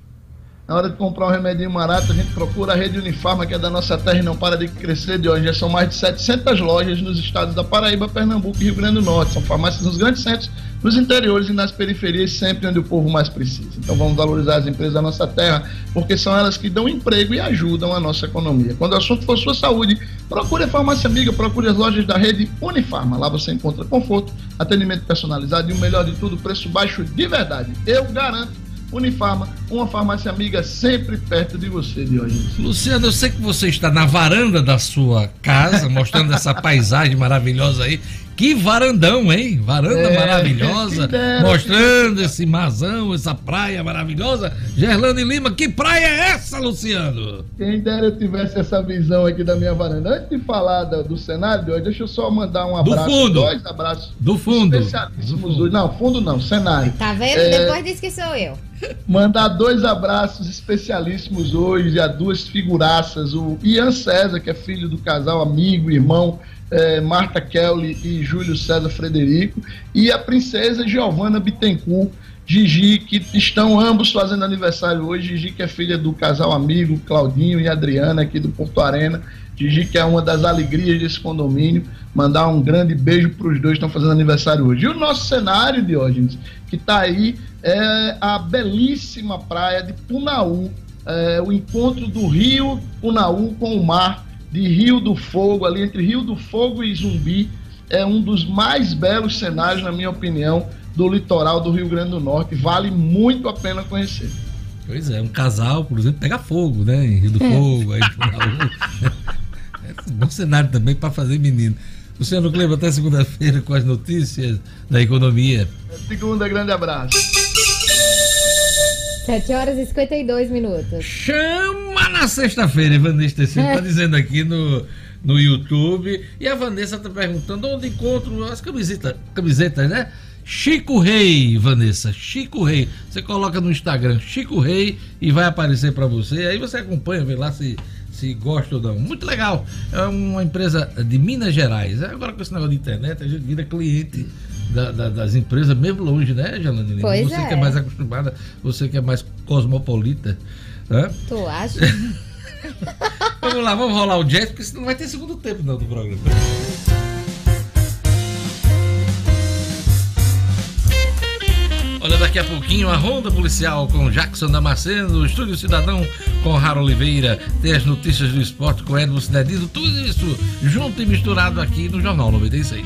G: Na hora de comprar um remedinho barato, a gente procura a rede Unifarma, que é da nossa terra e não para de crescer de hoje. Já são mais de 700 lojas nos estados da Paraíba, Pernambuco e Rio Grande do Norte. São farmácias nos grandes centros, nos interiores e nas periferias, sempre onde o povo mais precisa. Então vamos valorizar as empresas da nossa terra, porque são elas que dão emprego e ajudam a nossa economia. Quando o assunto for sua saúde, procure a farmácia amiga, procure as lojas da rede Unifarma. Lá você encontra conforto, atendimento personalizado e o melhor de tudo, preço baixo de verdade. Eu garanto Unifarma, uma farmácia amiga sempre perto de você, Dionísio.
A: Luciano, eu sei que você está na varanda da sua casa, mostrando essa *laughs* paisagem maravilhosa aí. Que varandão, hein? Varanda é, maravilhosa, *laughs* mostrando esse mazão, essa praia maravilhosa. Gerlane Lima, que praia é essa, Luciano?
G: Quem dera eu tivesse essa visão aqui da minha varanda. Antes de falar do, do cenário de hoje, deixa eu só mandar um abraço.
A: Do fundo.
G: Dois abraços.
A: Do fundo.
G: Especialíssimos fundo. Não, fundo não, cenário.
B: Tá vendo? É... Depois disse que sou eu. *laughs*
G: Mandar dois abraços especialíssimos hoje a duas figuraças. O Ian César, que é filho do casal, amigo, irmão é, Marta Kelly e Júlio César Frederico, e a princesa Giovanna Bittencourt, Gigi, que estão ambos fazendo aniversário hoje. Gigi, que é filha do casal amigo Claudinho e Adriana, aqui do Porto Arena. Gigi, que é uma das alegrias desse condomínio. Mandar um grande beijo para os dois que estão fazendo aniversário hoje. E o nosso cenário, Diógenes, que está aí, é a belíssima praia de Punaú. É, o encontro do rio Punaú com o mar de Rio do Fogo, ali entre Rio do Fogo e Zumbi, é um dos mais belos cenários, na minha opinião, do litoral do Rio Grande do Norte. Vale muito a pena conhecer.
A: Pois é, um casal, por exemplo, pega fogo, né? Em Rio do é. Fogo, aí *laughs* é um bom cenário também para fazer menino. Luciano Kleber, até segunda-feira com as notícias da economia.
G: Segunda, grande abraço.
B: 7 horas e 52 minutos.
A: Chama na sexta-feira, Ivanês Tecido tá dizendo aqui no, no YouTube. E a Vanessa tá perguntando onde encontro as camisetas, camisetas, né? Chico Rei, Vanessa, Chico Rei. Você coloca no Instagram Chico Rei e vai aparecer para você. Aí você acompanha, vê lá se, se gosta ou não. Muito legal. É uma empresa de Minas Gerais. Agora com esse negócio de internet, a gente vira cliente da- da- das empresas, mesmo longe, né, Jalanine?
B: Pois
A: você
B: é.
A: que é mais acostumada, você que é mais cosmopolita. Né?
B: Tu acha?
A: Vamos lá, vamos rolar o jazz, porque senão não vai ter segundo tempo não do programa. Olha, daqui a pouquinho a Ronda Policial com Jackson Damasceno, o Estúdio Cidadão com Raro Oliveira, tem as notícias do esporte com Edmo Cinedino, tudo isso junto e misturado aqui no Jornal 96.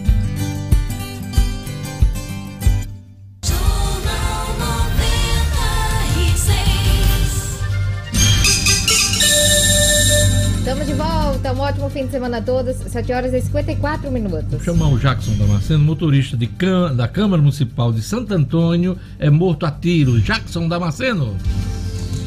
B: Ótimo fim de semana a todos. 7 horas e 54 minutos.
A: Vou chamar o Jackson Damasceno, motorista de da Câmara Municipal de Santo Antônio, é morto a tiro. Jackson Damasceno.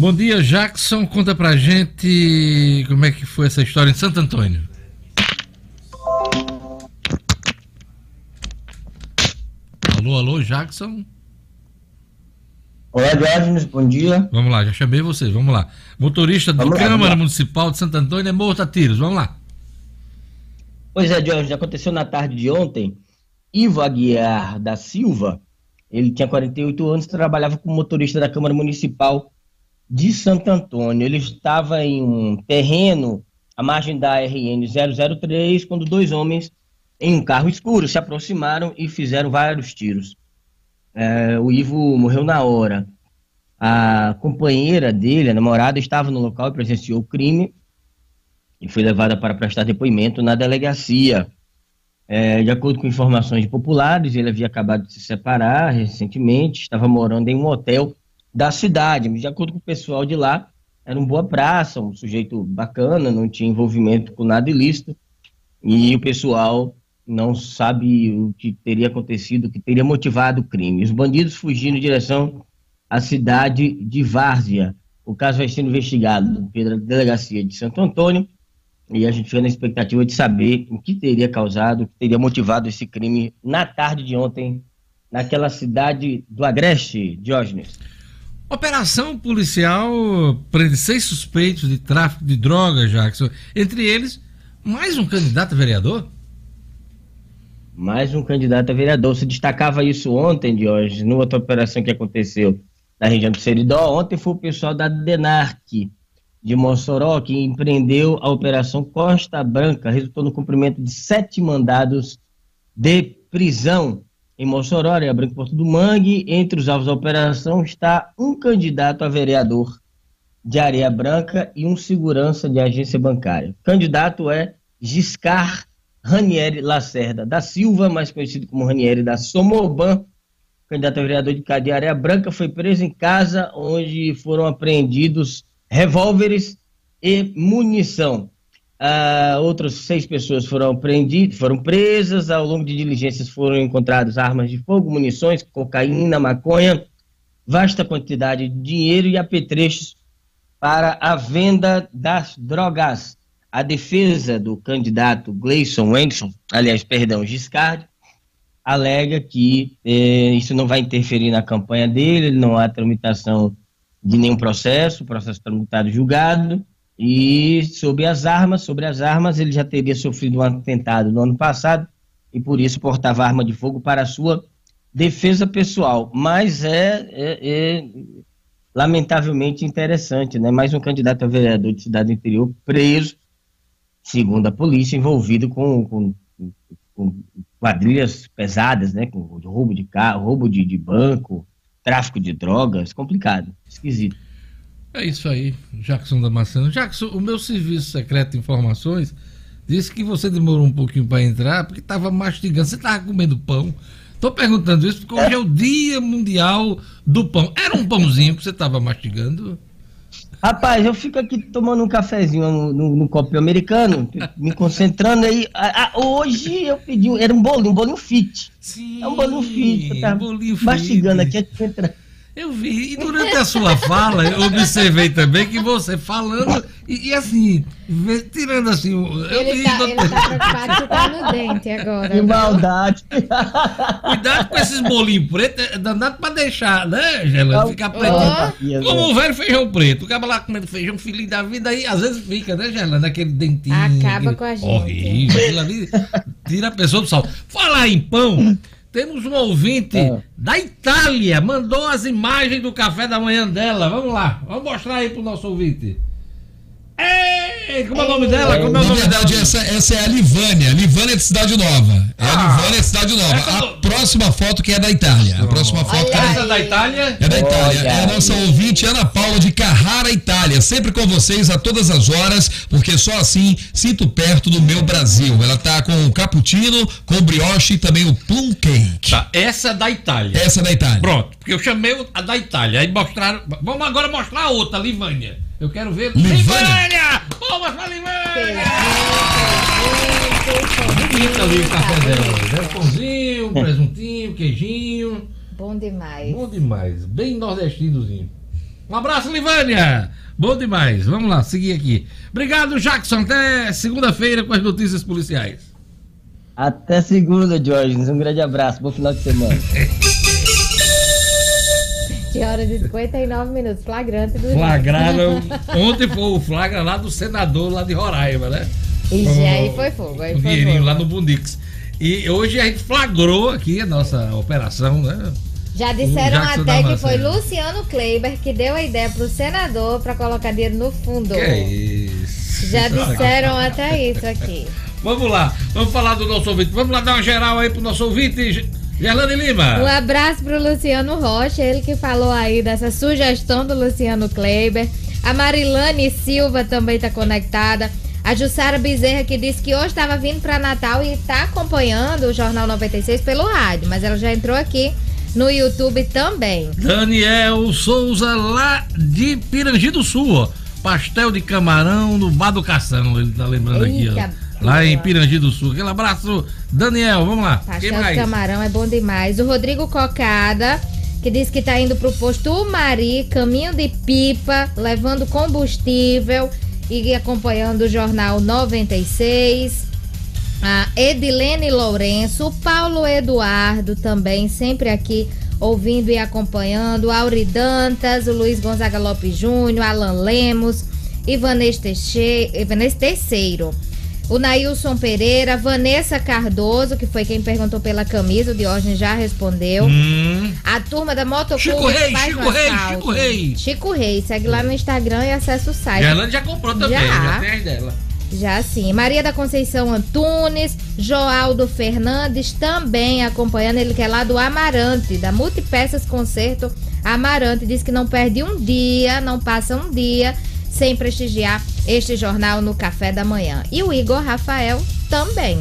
A: Bom dia, Jackson. Conta pra gente como é que foi essa história em Santo Antônio. Alô, alô, Jackson.
H: Olá, Diógenes, bom dia.
A: Vamos lá, já chamei vocês, vamos lá. Motorista do
H: lá,
A: Câmara. Municipal de Santo Antônio é morto a tiros, vamos lá.
H: Pois é, Diógenes, aconteceu na tarde de ontem. Ivo Aguiar da Silva, ele tinha 48 anos, trabalhava como motorista da Câmara Municipal de Santo Antônio. Ele estava em um terreno à margem da RN 003, quando dois homens em um carro escuro se aproximaram e fizeram vários tiros. É, o Ivo morreu na hora. A companheira dele, a namorada, estava no local e presenciou o crime e foi levada para prestar depoimento na delegacia. É, de acordo com informações populares, ele havia acabado de se separar recentemente, estava morando em um hotel da cidade. De acordo com o pessoal de lá, era uma boa praça, um sujeito bacana, não tinha envolvimento com nada ilícito. E o pessoal não sabe o que teria acontecido, o que teria motivado o crime. Os bandidos fugiram em direção à cidade de Várzea. O caso vai sendo investigado pela delegacia de Santo Antônio e a gente fica na expectativa de saber o que teria causado, o que teria motivado esse crime na tarde de ontem, naquela cidade do Agreste, Diógenes.
A: Operação policial prende seis suspeitos de tráfico de drogas, Jackson. Entre eles, mais um candidato a vereador?
H: Mais um candidato a vereador. Se destacava isso ontem, Diógenes, numa outra operação que aconteceu na região do Seridó. Ontem foi o pessoal da DENARC de Mossoró que empreendeu a Operação Costa Branca, resultou no cumprimento de sete mandados de prisão em Mossoró, Areia Branca Porto do Mangue. Entre os alvos da operação está um candidato a vereador de Areia Branca e um segurança de agência bancária. O candidato é Giscar Ranieri Lacerda da Silva, mais conhecido como Ranieri da Somoban, candidato a vereador de Cadeia Areia Branca, foi preso em casa, onde foram apreendidos revólveres e munição. Ah, outras seis pessoas foram apreendidas, foram presas. Ao longo de diligências foram encontradas armas de fogo, munições, cocaína, maconha, vasta quantidade de dinheiro e apetrechos para a venda das drogas. A defesa do candidato Gleison Wenson, aliás, perdão, Giscard, alega que eh, isso não vai interferir na campanha dele, não há tramitação de nenhum processo, processo tramitado julgado. E sobre as armas, sobre as armas, ele já teria sofrido um atentado no ano passado e por isso portava arma de fogo para sua defesa pessoal. Mas é, é, é lamentavelmente interessante, né? Mais um candidato a vereador de cidade interior preso, segundo a polícia, envolvido com, com, com quadrilhas pesadas, né? Com roubo de carro, roubo de, de banco, tráfico de drogas, complicado, esquisito.
A: É isso aí, Jackson Damasceno. Jackson, o meu serviço secreto de informações disse que você demorou um pouquinho para entrar porque estava mastigando. Você estava comendo pão. Tô perguntando isso porque hoje é o Dia Mundial do Pão. Era um pãozinho que você estava mastigando?
H: Rapaz, eu fico aqui tomando um cafezinho no, no, no copo americano, me concentrando aí. Ah, ah, hoje eu pedi, um, era um bolinho, um bolinho fit.
A: Sim,
H: é um bolinho fit. Eu tava
A: bolinho fit.
H: mastigando aqui antes de entrar.
A: Eu vi, e durante a sua fala, eu observei também que você falando, e, e assim, tirando assim, eu
B: Ele
A: vi.
B: tá,
A: doutor-
B: ele tá preocupado se tá no dente agora.
H: Que maldade.
A: Cuidado com esses bolinhos pretos, é danado pra deixar, né, Gela? Ficar preto.
H: Ó.
A: Como o velho feijão preto. O cara lá comendo feijão, filhinho da vida, aí às vezes fica, né, Gela? Naquele dentinho.
B: Acaba
A: aquele-
B: com a gente.
A: Horrível. Tira a pessoa do salto. Falar em pão, temos um ouvinte
H: É.
A: da Itália, mandou as imagens do café da manhã dela. Vamos lá, vamos mostrar aí pro nosso ouvinte. Ei, como é o nome dela? Como é o
D: Na
A: nome
D: verdade,
A: dela?
D: essa, essa é a Livânia. Livânia de Cidade Nova. É a
A: Ah.
D: Livânia de Cidade Nova.
A: Essa
D: A
A: do-
D: próxima foto que é da Itália. A próxima foto que é
A: Essa é da Itália?
D: É da Itália.
H: Olha
D: É a nossa ouvinte Ana Paula de Carrara, Itália. Sempre com vocês a todas as horas, porque só assim sinto perto do meu Brasil. Ela tá com o cappuccino, com o brioche e também o plum cake.
A: Tá, essa é da Itália.
D: Essa é da Itália.
A: Pronto, porque eu chamei a da Itália. Aí mostraram. Vamos agora mostrar a outra, Livânia. Eu quero ver.
D: Livânia?
A: Palmas pra Livânia! Bonita ali o café dela. Né? Pãozinho, presuntinho, queijinho.
B: Bom demais.
A: Bom demais. Bem nordestinozinho. Um abraço, Livânia! Bom demais. Vamos lá, seguir aqui. Obrigado, Jackson. Até segunda-feira com as notícias policiais.
H: Até segunda, Jorge. Um grande abraço. Bom final de semana. *laughs*
B: De hora de 59 minutos. Flagrante do
A: Flagraram. Ontem foi o flagra lá do senador lá de Roraima, né?
B: E
A: Com
B: aí foi fogo. Aí
A: o
B: foi
A: dinheirinho
B: fogo.
A: lá no Bundix. E hoje a gente flagrou aqui a nossa operação, né?
B: Já
A: O
B: disseram até que foi Luciano Kleiber que deu a ideia pro senador pra colocar dinheiro no fundo.
A: Que é isso?
B: Já disseram até isso aqui.
A: Vamos lá, vamos falar do nosso ouvinte. Vamos lá dar uma geral aí pro nosso ouvinte, Gerlane Lima.
B: Um abraço pro Luciano Rocha, ele que falou aí dessa sugestão do Luciano Kleiber. A Marilane Silva também tá conectada. A Jussara Bezerra que disse que hoje estava vindo para Natal e tá acompanhando o Jornal 96 pelo rádio, mas ela já entrou aqui no YouTube também.
A: Daniel Souza, lá de Pirangi do Sul, ó. Pastel de camarão no Bar do Cação, ele tá lembrando aqui,
B: Eita,
A: ó. Lá em Pirangi do Sul. Aquele abraço, Daniel, vamos lá.
B: Pastel de
A: mais?
B: camarão é bom demais. O Rodrigo Cocada, que diz que tá indo pro posto Umari, caminho de pipa, levando combustível e acompanhando o Jornal 96. A Edilene Lourenço, o Paulo Eduardo também, sempre aqui ouvindo e acompanhando. Auri Dantas, o Luiz Gonzaga Lopes Júnior, Alan Lemos, Ivanês Terceiro. O Nailson Pereira, Vanessa Cardoso, que foi quem perguntou pela camisa, o Diógenes já respondeu.
A: Hum.
B: A turma da Motoclube
A: Chico Reis, Chico Reis. Chico Reis.
B: Chico Reis, segue lá no Instagram e acessa o site.
A: Gerlane já comprou também,
B: Já.
A: já, tem as dela.
B: Já sim. Maria da Conceição Antunes, Joaldo Fernandes também acompanhando, ele que é lá do Amarante, da Multipeças Concerto Amarante, diz que não perde um dia, não passa um dia sem prestigiar este jornal no café da manhã. E o Igor Rafael também.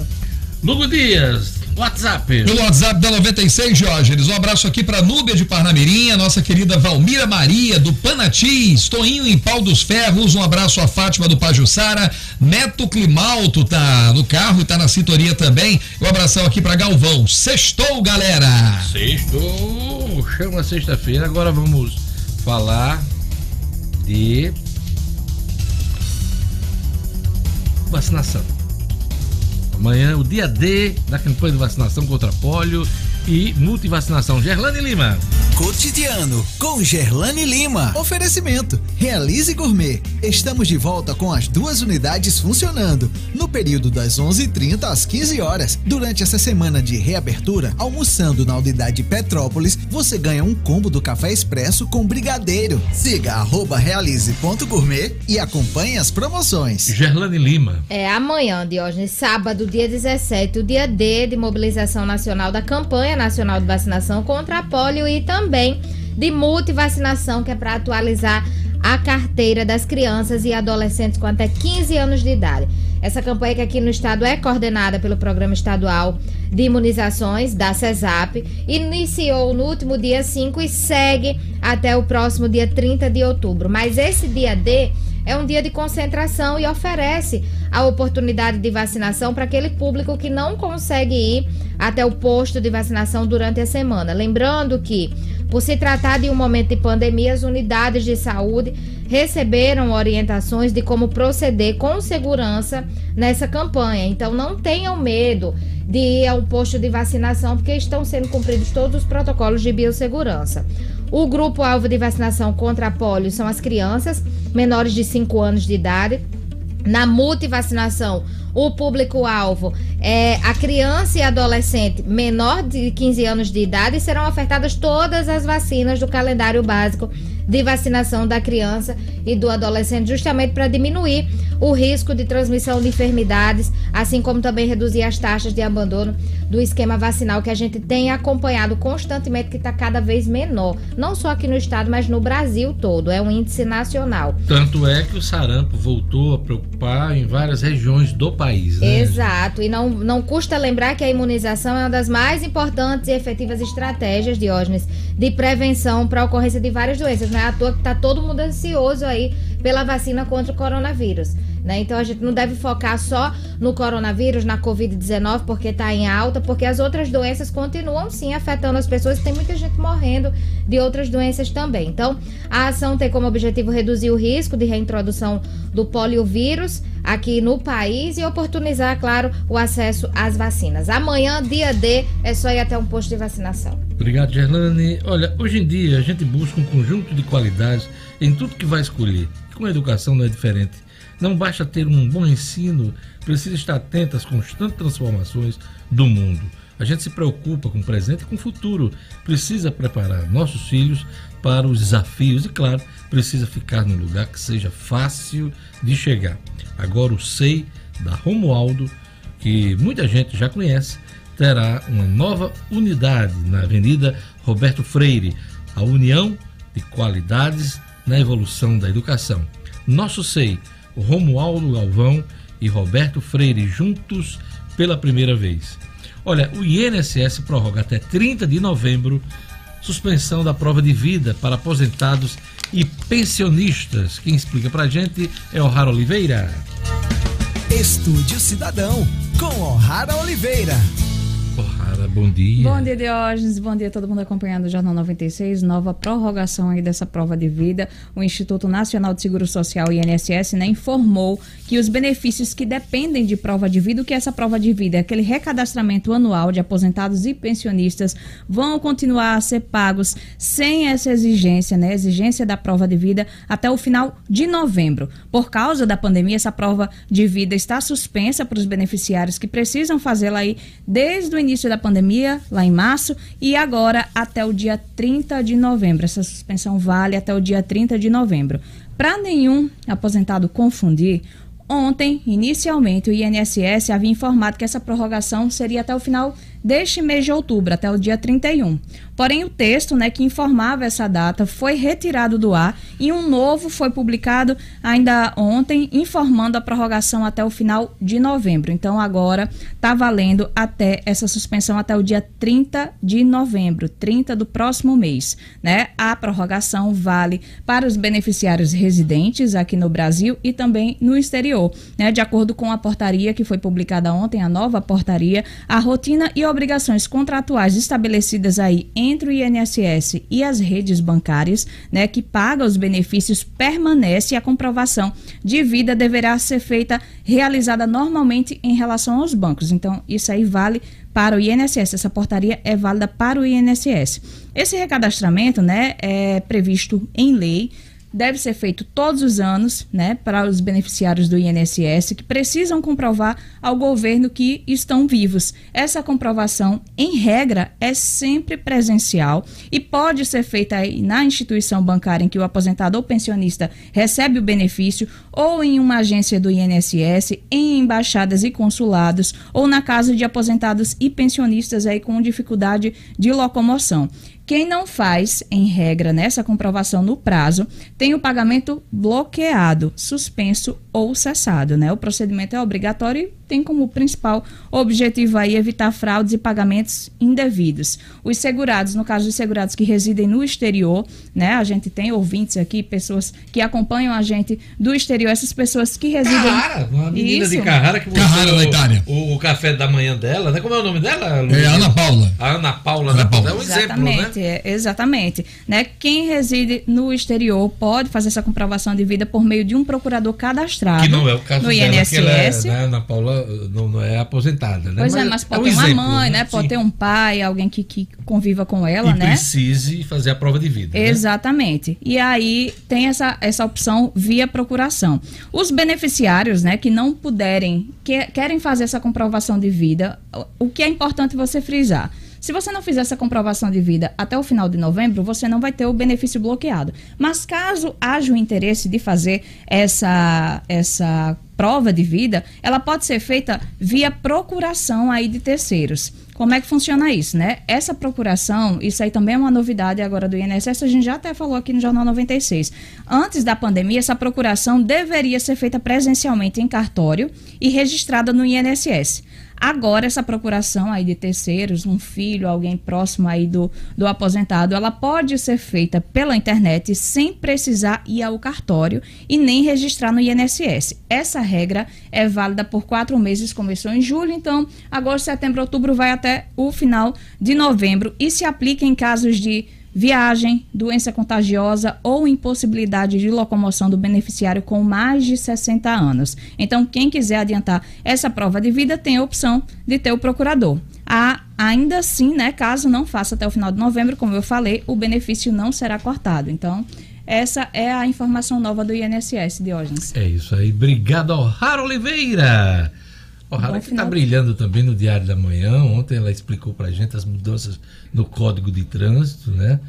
A: Lugo Dias, WhatsApp.
D: Pelo WhatsApp da 96, Jorge. Um abraço aqui pra Núbia de Parnamirim, a nossa querida Valmira Maria do Panatis, Toinho em Pau dos Ferros, um abraço a Fátima do Pajussara, Neto Climalto tá no carro e tá na sintonia também. Um abração aqui pra Galvão. Sextou, galera!
A: Sextou, chama sexta-feira. Agora vamos falar de vacinação. Amanhã, o dia D da campanha de vacinação contra pólio e multivacinação. Gerlane Lima.
I: Cotidiano com Gerlane Lima. Oferecimento. Realize Gourmet. Estamos de volta com as duas unidades funcionando. No período das 11h30 às 15 horas. Durante essa semana de reabertura, almoçando na unidade Petrópolis, você ganha um combo do café expresso com brigadeiro. Siga arroba realize.gourmet e acompanhe as promoções.
A: Gerlane Lima.
B: É amanhã, Diógenes, sábado, dia 17, o dia D de mobilização nacional da campanha nacional de vacinação contra a polio e também de multivacinação, que é para atualizar a carteira das crianças e adolescentes com até 15 anos de idade. Essa campanha que aqui no estado é coordenada pelo Programa Estadual de Imunizações da CESAP, iniciou no último dia 5 e segue até o próximo dia 30 de outubro. Mas esse dia D é um dia de concentração e oferece a oportunidade de vacinação para aquele público que não consegue ir até o posto de vacinação durante a semana. Lembrando que, por se tratar de um momento de pandemia, as unidades de saúde receberam orientações de como proceder com segurança nessa campanha. Então, não tenham medo de ir ao posto de vacinação, porque estão sendo cumpridos todos os protocolos de biossegurança. O grupo-alvo de vacinação contra a polio são as crianças menores de 5 anos de idade. Na multivacinação, o público-alvo é a criança e adolescente menor de 15 anos de idade serão ofertadas todas as vacinas do calendário básico de vacinação da criança e do adolescente, justamente para diminuir o risco de transmissão de enfermidades, assim como também reduzir as taxas de abandono do esquema vacinal que a gente tem acompanhado constantemente, que está cada vez menor, não só aqui no estado, mas no Brasil todo. É um índice nacional.
A: Tanto é que o sarampo voltou a preocupar em várias regiões do país, né?
B: Exato, e não, não custa lembrar que a imunização é uma das mais importantes e efetivas estratégias, Diógenes, de prevenção para a ocorrência de várias doenças. É à toa que está todo mundo ansioso aí pela vacina contra o coronavírus. Né? Então a gente não deve focar só no coronavírus, na Covid-19, porque está em alta, porque as outras doenças continuam sim afetando as pessoas tem muita gente morrendo de outras doenças também. Então a ação tem como objetivo reduzir o risco de reintrodução do poliovírus aqui no país e oportunizar, claro, o acesso às vacinas. Amanhã, dia D, é só ir até um posto de vacinação.
A: Obrigado, Gerlane. Olha, hoje em dia a gente busca um conjunto de qualidades em tudo que vai escolher. Com a educação não é diferente. Não basta ter um bom ensino, precisa estar atento às constantes transformações do mundo. A gente se preocupa com o presente e com o futuro. Precisa preparar nossos filhos para os desafios e, claro, precisa ficar num lugar que seja fácil de chegar. Agora o SEI da Romualdo, que muita gente já conhece, terá uma nova unidade na Avenida Roberto Freire, a União de Qualidades na Evolução da Educação. Nosso SEI Romualdo Galvão e Roberto Freire juntos pela primeira vez. Olha, o INSS prorroga até 30 de novembro suspensão da prova de vida para aposentados e pensionistas. Quem explica pra gente é o Raro Oliveira.
I: Estúdio Cidadão, com O'Hara Oliveira.
A: Oh. Bom dia.
J: Bom dia, Diógenes. Bom dia a todo mundo acompanhando o Jornal 96. Nova prorrogação aí dessa prova de vida. O Instituto Nacional de Seguro Social, INSS, né, informou que os benefícios que dependem de prova de vida, o que é essa prova de vida? É aquele recadastramento anual de aposentados e pensionistas vão continuar a ser pagos sem essa exigência, né? Exigência da prova de vida até o final de novembro. Por causa da pandemia, essa prova de vida está suspensa para os beneficiários que precisam fazê-la aí desde o início da pandemia, lá em março, e agora até o dia 30 de novembro. Essa suspensão vale até o dia 30 de novembro. Para nenhum aposentado confundir, ontem, inicialmente, o INSS havia informado que essa prorrogação seria até o final deste mês de outubro, até o dia 31. Porém, o texto né, que informava essa data foi retirado do ar e um novo foi publicado ainda ontem, informando a prorrogação até o final de novembro. Então, agora está valendo até essa suspensão até o dia 30 de novembro, 30 do próximo mês. Né? A prorrogação vale para os beneficiários residentes aqui no Brasil e também no exterior. Né? De acordo com a portaria que foi publicada ontem, a nova portaria, a rotina e obrigações contratuais estabelecidas aí entre o INSS e as redes bancárias, né, que paga os benefícios permanece e a comprovação de vida deverá ser feita realizada normalmente em relação aos bancos. Então, isso aí vale para o INSS. Essa portaria é válida para o INSS. Esse recadastramento né, é previsto em lei deve ser feito todos os anos, né, para os beneficiários do INSS que precisam comprovar ao governo que estão vivos. Essa comprovação, em regra, é sempre presencial e pode ser feita na instituição bancária em que o aposentado ou pensionista recebe o benefício ou em uma agência do INSS, em embaixadas e consulados ou na casa de aposentados e pensionistas aí com dificuldade de locomoção. Quem não faz, em regra, nessa comprovação no prazo, tem o pagamento bloqueado, suspenso ou cessado. Né? O procedimento é obrigatório e tem como principal objetivo aí evitar fraudes e pagamentos indevidos. Os segurados, no caso dos segurados que residem no exterior, né? A gente tem ouvintes aqui, pessoas que acompanham a gente do exterior, essas pessoas que residem.
A: Carrara, uma menina
J: Isso.
A: de Carrara que
D: Carrara, na Itália.
A: O, o café da manhã dela, né? Como é o nome dela?
D: É? Ana Paula.
A: A Ana Paula,
D: Ana
A: né?
D: Paula.
A: É um exemplo,
J: exatamente,
A: né?
J: é, exatamente. Né? Quem reside no exterior pode fazer essa comprovação de vida por meio de um procurador cadastrado
A: Que não é o caso
J: no
A: dela,
J: INSS.
A: que ela é, né? Ana Paula não, não é aposentada, né?
J: Pois é, mas pode
A: um
J: ter uma
A: exemplo,
J: mãe, né? Pode
A: Sim.
J: ter um pai, alguém que, que conviva com ela,
A: e
J: né?
A: precise fazer a prova de vida. né?
J: Exatamente. E aí tem essa, essa opção via procuração. Os beneficiários, né, que não puderem, que querem fazer essa comprovação de vida, o que é importante você frisar. Se você não fizer essa comprovação de vida até o final de novembro, você não vai ter o benefício bloqueado. Mas caso haja o interesse de fazer essa, essa prova de vida, ela pode ser feita via procuração aí de terceiros. Como é que funciona isso, né? Essa procuração, isso aí também é uma novidade agora do INSS, a gente já até falou aqui no Jornal 96. Antes da pandemia, essa procuração deveria ser feita presencialmente em cartório e registrada no INSS. Agora, essa procuração aí de terceiros, um filho, alguém próximo aí do, do aposentado, ela pode ser feita pela internet sem precisar ir ao cartório e nem registrar no INSS. Essa regra é válida por quatro meses, começou em julho, então agosto, setembro, outubro vai até o final de novembro e se aplica em casos de viagem, doença contagiosa ou impossibilidade de locomoção do beneficiário com mais de 60 anos. Então, quem quiser adiantar essa prova de vida tem a opção de ter o procurador. A, ainda assim, né, caso não faça até o final de novembro, como eu falei, o benefício não será cortado. Então, essa é a informação nova do INSS, Diógenes.
A: É isso aí. Obrigado, O'Hara Oliveira. O'Hara que está brilhando também no Diário da Manhã. Ontem ela explicou para gente as mudanças no Código de Trânsito, né?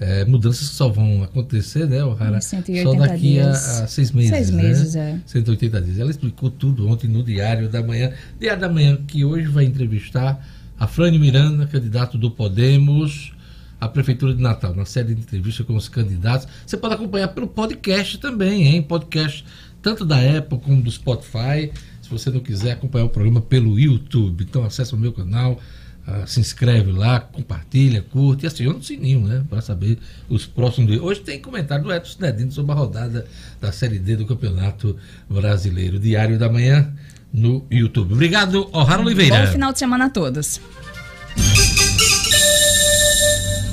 A: É, mudanças que só vão acontecer, né, O'Hara?
J: 180
A: Só daqui a, a seis meses.
J: Seis
A: né?
J: meses, é.
A: 180 dias. Ela explicou tudo ontem no Diário da Manhã. Diário da Manhã que hoje vai entrevistar a Frane Miranda, candidato do Podemos à Prefeitura de Natal, na série de entrevistas com os candidatos. Você pode acompanhar pelo podcast também, hein? Podcast tanto da Apple como do Spotify. Se você não quiser acompanhar o programa pelo YouTube, então acessa o meu canal, ah, se inscreve lá, compartilha, curte e aciona o sininho, né? Para saber os próximos. Hoje tem comentário do Edson Nedino sobre a rodada da Série D do Campeonato Brasileiro. Diário da Manhã no YouTube. Obrigado, O'Hara Oliveira.
J: Bom final de semana a todos.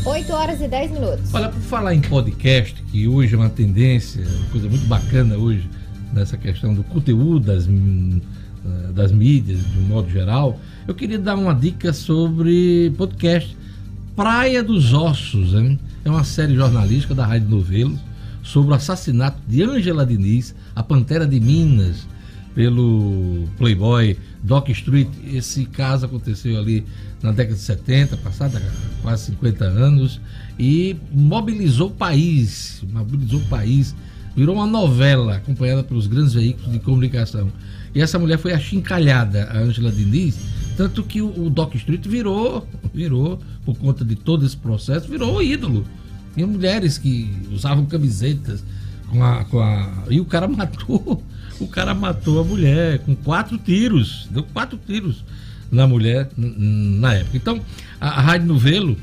B: 8 horas e 10 minutos.
A: Olha, por falar em podcast, que hoje é uma tendência, uma coisa muito bacana hoje, nessa questão do conteúdo das, eh, das mídias, de um modo geral, eu queria dar uma dica sobre podcast Praia dos Ossos, hein? É uma série jornalística da Rádio Novelo sobre o assassinato de Ângela Diniz, a Pantera de Minas, pelo Playboy Doc Street. Esse caso aconteceu ali na década de 70, passada quase 50 anos, e mobilizou o país, mobilizou o país, virou uma novela acompanhada pelos grandes veículos de comunicação. E essa mulher foi achincalhada, a Ângela Diniz, tanto que o, o Doc Street virou, virou, por conta de todo esse processo, virou ídolo. Tinha mulheres que usavam camisetas com a, com a. E o cara *laughs* matou. O cara matou a mulher com quatro tiros. Deu quatro tiros na mulher na época. Então, a, a Rádio Novelo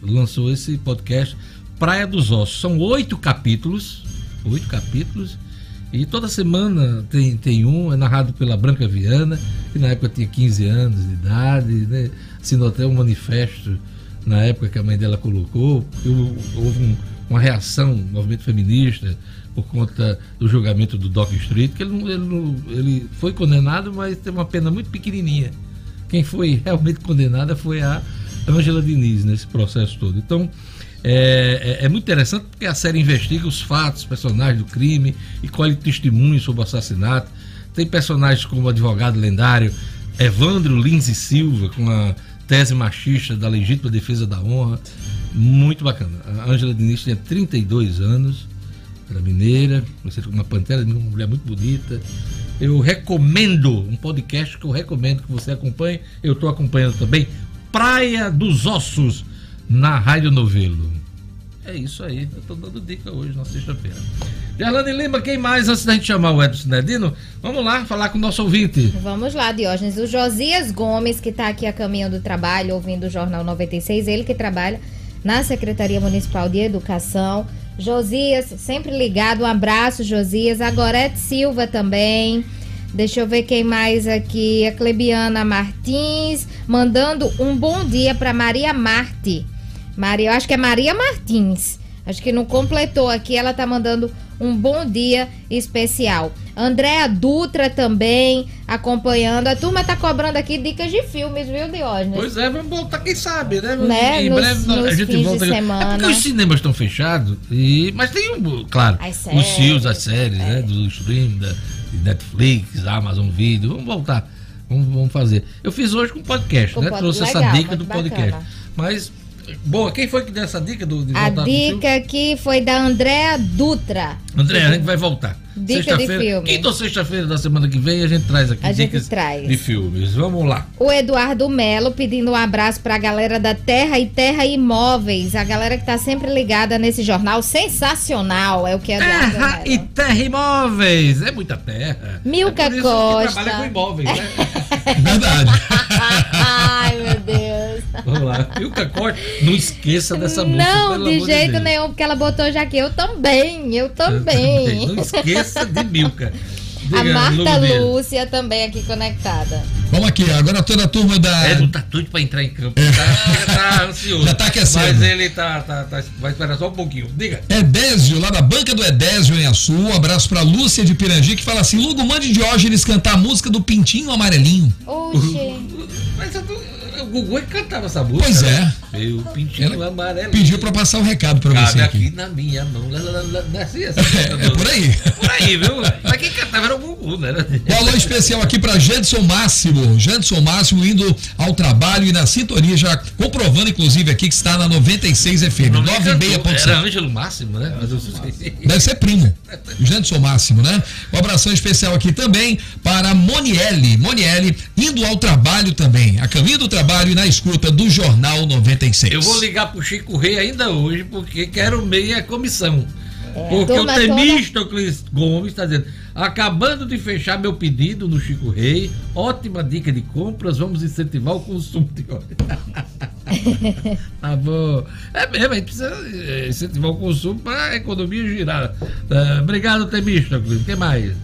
A: lançou esse podcast Praia dos Ossos. São oito capítulos. Oito capítulos. E toda semana tem, tem um, é narrado pela Branca Viana, que na época tinha 15 anos de idade, né? assinou até um manifesto na época que a mãe dela colocou, porque houve um- uma reação, um movimento feminista, por conta do julgamento do Doc Street, que ele, ele, ele foi condenado, mas teve uma pena muito pequenininha. quem foi realmente condenada foi a Ângela Diniz nesse processo todo. Então, é, é, é, muito interessante porque a série investiga os fatos, personagens do crime e colhe testemunhos sobre o assassinato. Tem personagens como o advogado lendário Evandro Lins e Silva, com a tese machista da legítima defesa da honra. Muito bacana. A Ângela Diniz tinha 32 anos, era mineira, como uma pantera, uma mulher muito bonita. Eu recomendo um podcast que eu recomendo que você acompanhe. Eu estou acompanhando também. Praia dos Ossos, na Rádio Novelo. É isso aí, eu estou dando dica hoje na sexta-feira. Gerlane Lima, quem mais antes da gente chamar o Edson Nedino? Vamos lá falar com o nosso ouvinte.
B: Vamos lá, Diógenes. O Josias Gomes, que está aqui a caminho do trabalho, ouvindo o Jornal 96, ele que trabalha na Secretaria Municipal de Educação. Josias, sempre ligado. Um abraço, Josias. A Gorete Silva também. Deixa eu ver quem mais aqui. A Clebiana Martins, mandando um bom dia para Maria Marte. Maria, eu acho que é Maria Martins. Acho que não completou aqui. Ela tá mandando um bom dia especial. Andréa Dutra também acompanhando. A turma tá cobrando aqui dicas de filmes, viu, Diógenes?
A: Pois é, vamos voltar, quem sabe, né?
B: né?
A: Em
B: nos,
A: breve
B: nos
A: a gente volta.
B: de
A: É
B: semana.
A: porque os cinemas estão fechados, e... mas tem, um, claro, os fios, as séries,
B: é.
A: né? Do stream, da Netflix, Amazon Video. Vamos voltar. Vamos, vamos fazer. Eu fiz hoje com podcast,
B: Com
A: né?
B: pod-
A: Trouxe essa
B: legal,
A: dica do podcast.
B: bacana.
A: Mas, boa, quem foi que deu essa dica do, de
B: A dica aqui foi da Andréa Dutra.
A: André, a gente vai voltar.
B: Dica de filme.
A: Quinta ou sexta-feira da semana que vem a gente traz aqui
B: A gente
A: dicas
B: traz.
A: de filmes. Vamos lá.
B: O Eduardo Melo pedindo um abraço pra galera da Terra e Terra Imóveis, a galera que tá sempre ligada nesse jornal sensacional, é o que Eduardo
A: Terra
B: Melo.
A: e terra imóveis. É muita terra.
B: Milka
A: é
B: Costa.
A: Que trabalha com imóveis, né? *laughs*
D: Verdade. *laughs*
A: Vamos lá. Milka Costa, não esqueça dessa música.
B: Não,
A: pelo
B: de
A: amor
B: jeito
A: Deus.
B: nenhum, porque ela botou já aqui. Eu também, eu também.
A: Não esqueça de Milka.
B: A Marta
A: Lumir.
B: Lúcia também aqui conectada.
D: Vamos aqui, agora toda a turma da.
A: É, não tá doido pra entrar em campo. Tá, tá ansioso.
D: Já tá aquecendo.
A: Mas ele tá, tá, tá- Vai esperar só um pouquinho. Diga.
D: Edésio, lá da banca do Edésio em Açu. Um abraço pra Lúcia de Pirangi, que fala assim: Lugo, mande Diógenes cantar a música do Pintinho Amarelinho.
B: Oxê.
A: Mas eu tô- o Gugu é que cantava essa música.
D: Pois
A: né?
D: é.
A: Meu pintinho amarelo.
D: Pediu pra passar o recado pra
A: Cabe
D: você
A: aqui
D: aqui.
A: na minha mão. Lá, lá, lá, lá, não é assim, essa
D: É, é por aí.
A: Por aí, viu? Mas quem cantava era o Gugu, né?
D: Um alô especial aqui pra Jadson Máximo. Jadson Máximo indo ao trabalho e na sintonia, já comprovando, inclusive, aqui que está na 96 FM.
A: Não me cantou.
D: 96.7.
A: Era Ângelo Máximo, né?
D: Deve ser primo. Janderson Máximo, né? Um abração especial aqui também para Monielle. Monielle indo ao trabalho também. A caminho do trabalho e na escuta do Jornal 96.
A: Eu vou ligar pro Chico Rei ainda hoje, porque quero meia comissão. porque o Temístocles Gomes está dizendo, acabando de fechar meu pedido no Chico Rei, ótima dica de compras, vamos incentivar o consumo de óleo. *laughs* tá bom. É mesmo, a gente precisa eh, incentivar o consumo para a economia girar. Ah, obrigado, Temístocles. O que mais?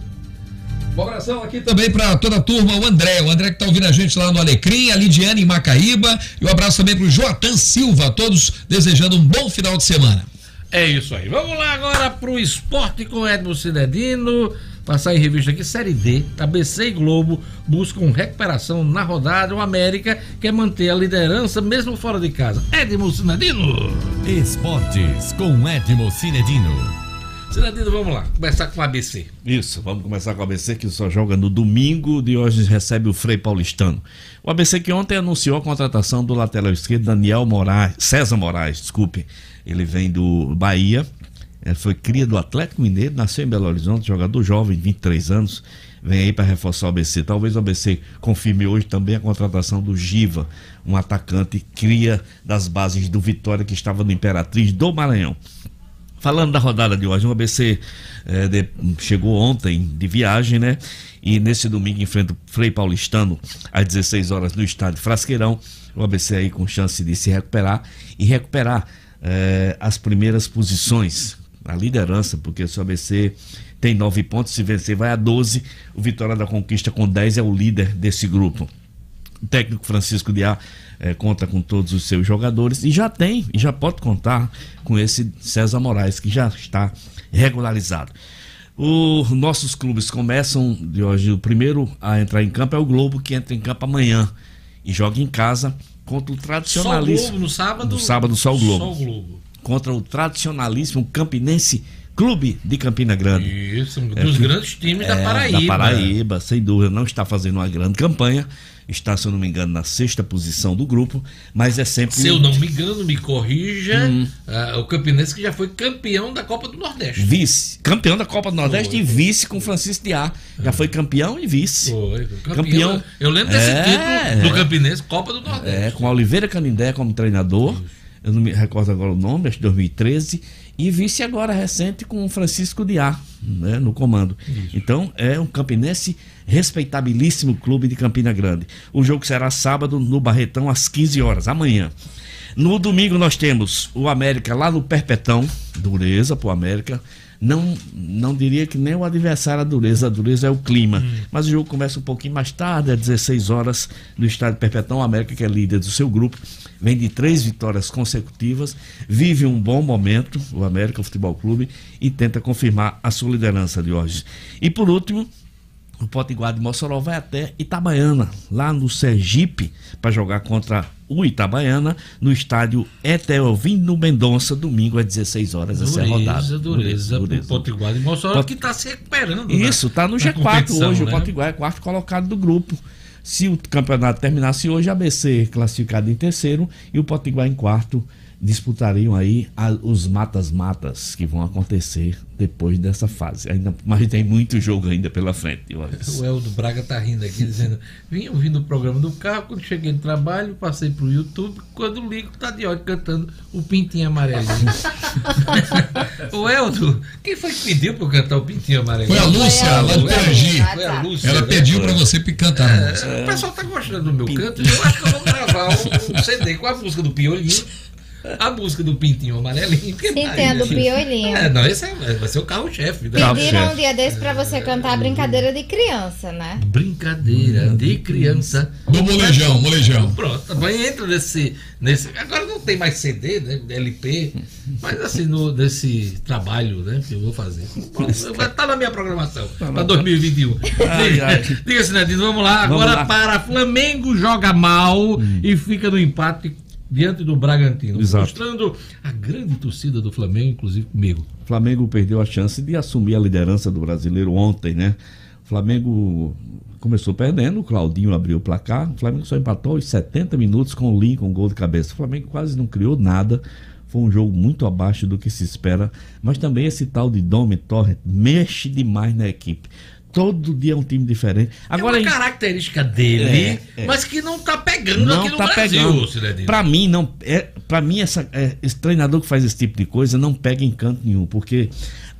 D: Um abração aqui também para toda a turma, o André, o André que tá ouvindo a gente lá no Alecrim, a Lidiane em Macaíba, e um abraço também pro Joatan Silva, todos desejando um bom final de semana.
A: É isso aí. Vamos lá agora pro esporte com Edmo Cinedino. Passar em revista aqui, Série D, ABC e Globo buscam recuperação na rodada. O América quer manter a liderança mesmo fora de casa. Edmo Cinedino.
K: Esportes com Edmo Cinedino.
A: Cinedino, vamos lá. Começar com o ABC.
C: Isso, vamos começar com o ABC que só joga no domingo. De hoje recebe o Frei Paulistano. O ABC que ontem anunciou a contratação do lateral esquerdo Daniel Moraes, César Moraes, desculpe. Ele vem do Bahia, ele foi cria do Atlético Mineiro, nasceu em Belo Horizonte, jogador jovem, 23 anos. Vem aí para reforçar o ABC. Talvez o ABC confirme hoje também a contratação do Giva, um atacante cria das bases do Vitória que estava no Imperatriz do Maranhão. Falando da rodada de hoje, o ABC eh, de- chegou ontem de viagem, né? E nesse domingo enfrenta o Frei Paulistano às 16 horas no estádio Frasqueirão. O ABC aí com chance de se recuperar e recuperar eh, as primeiras posições, a liderança, porque se o ABC tem nove pontos, se vencer vai a 12. O Vitória da Conquista com 10 é o líder desse grupo. O técnico Francisco Diá eh, conta com todos os seus jogadores e já tem, e já pode contar com esse César Moraes, que já está regularizado. Os nossos clubes começam de hoje. O primeiro a entrar em campo é o Globo, que entra em campo amanhã. e joga em casa contra o
A: Só o
C: tradicionalíssimo.
A: Globo no sábado.
C: No sábado, só o Globo.
A: Só o Globo.
C: Contra o tradicionalíssimo Campinense Clube de Campina Grande.
A: Isso, um
C: É,
A: dos
C: que-
A: grandes times da
C: é,
A: Paraíba.
C: Da Paraíba, sem dúvida. Não está fazendo uma grande campanha. Está, se eu não me engano, na sexta posição do grupo, mas é sempre.
A: Se eu não me engano, me corrija,
C: Hum.
A: ah, o Campinense que já foi campeão da Copa do Nordeste.
C: Vice, campeão da Copa do Nordeste
A: Foi,
C: e vice com Francisco de A. Já foi campeão e vice.
A: Foi, campeão. Eu lembro desse título do Campinense, Copa do Nordeste.
C: É, com a Oliveira Canindé como treinador. Eu não me recordo agora o nome, acho que 2013. E vice agora recente com o Francisco de A, né, no comando. Então, é um campinense respeitabilíssimo clube de Campina Grande. O jogo será sábado no Barretão às 15 horas, amanhã. No domingo nós temos o América lá no Perpetão, dureza pro América. Não, não diria que nem o adversário a dureza, a dureza é o clima. Mas o jogo começa um pouquinho mais tarde, às 16 horas, no estádio Perpetão. O América, que é líder do seu grupo, vem de três vitórias consecutivas, vive um bom momento, o América Futebol Clube, e tenta confirmar a sua liderança de hoje. E por último, o Potiguar de Mossoró vai até Itabaiana, lá no Sergipe, para jogar contra o Itabaiana, no estádio Etelvino Mendonça, domingo às 16 horas. Essa é a rodada.
A: Dureza, dureza. O Potiguar de Mossoró
C: Pot-
A: que está se recuperando.
C: Isso, está no
A: na
C: G4
A: competição,
C: hoje.
A: né?
C: O Potiguar é quarto colocado do grupo. Se o campeonato terminasse hoje, a ABC classificado em terceiro e o Potiguar em quarto disputariam aí a- os matas-matas que vão acontecer depois dessa fase. Ainda, mas tem muito jogo ainda pela frente.
A: O Eldo Braga tá rindo aqui, dizendo: Vim ouvindo o programa do carro, quando cheguei no trabalho, passei pro YouTube, quando ligo, tá de ódio cantando o Pintinho Amarelinho. *laughs* o Eldo, quem foi que pediu pra eu cantar o Pintinho Amarelinho?
D: Foi a Lúcia, lá do
A: Foi a
D: Pirangi.
A: Lúcia, Foi a Lúcia.
D: Ela
A: né?
D: pediu pra você cantar a música.
A: É, o pessoal tá gostando do meu canto, eu acho que eu vou gravar um, um CD com a música do Piolinho. A música do Pintinho Amarelinho. que
B: Sim,
A: mais,
B: tem a do? Piolinho.
A: É, não, esse é, vai ser o carro-chefe. né?
B: Pediram um dia desse pra você cantar a brincadeira de criança, né?
A: Brincadeira de criança.
D: Do molejão, molejão.
A: Pronto, também entra nesse, nesse. Agora não tem mais CD, né? LP, mas assim, no, nesse trabalho né, que eu vou fazer. Vai estar na minha programação para 2021.
C: Ai,
A: Diga,
C: ai.
A: diga Sinadino, vamos lá.
C: Vamos
A: Agora
C: lá.
A: para Flamengo joga mal e fica no empate diante do Bragantino.
C: Exato.
A: Mostrando a grande torcida do Flamengo, inclusive comigo.
C: O Flamengo perdeu a chance de assumir a liderança do brasileiro ontem, né? O Flamengo começou perdendo, o Claudinho abriu o placar, o Flamengo só empatou aos 70 minutos com o Lincoln, gol de cabeça. O Flamengo quase não criou nada. Foi um jogo muito abaixo do que se espera, mas também esse tal de Domi Torre mexe demais na equipe. Todo dia é um time diferente. Agora
A: é uma característica dele,
C: É, é.
A: mas que não tá pegando
C: não
A: aqui no
C: tá
A: Brasil,
C: pegando. Pra mim não é, para mim essa é, esse treinador que faz esse tipo de coisa não pega em canto nenhum, porque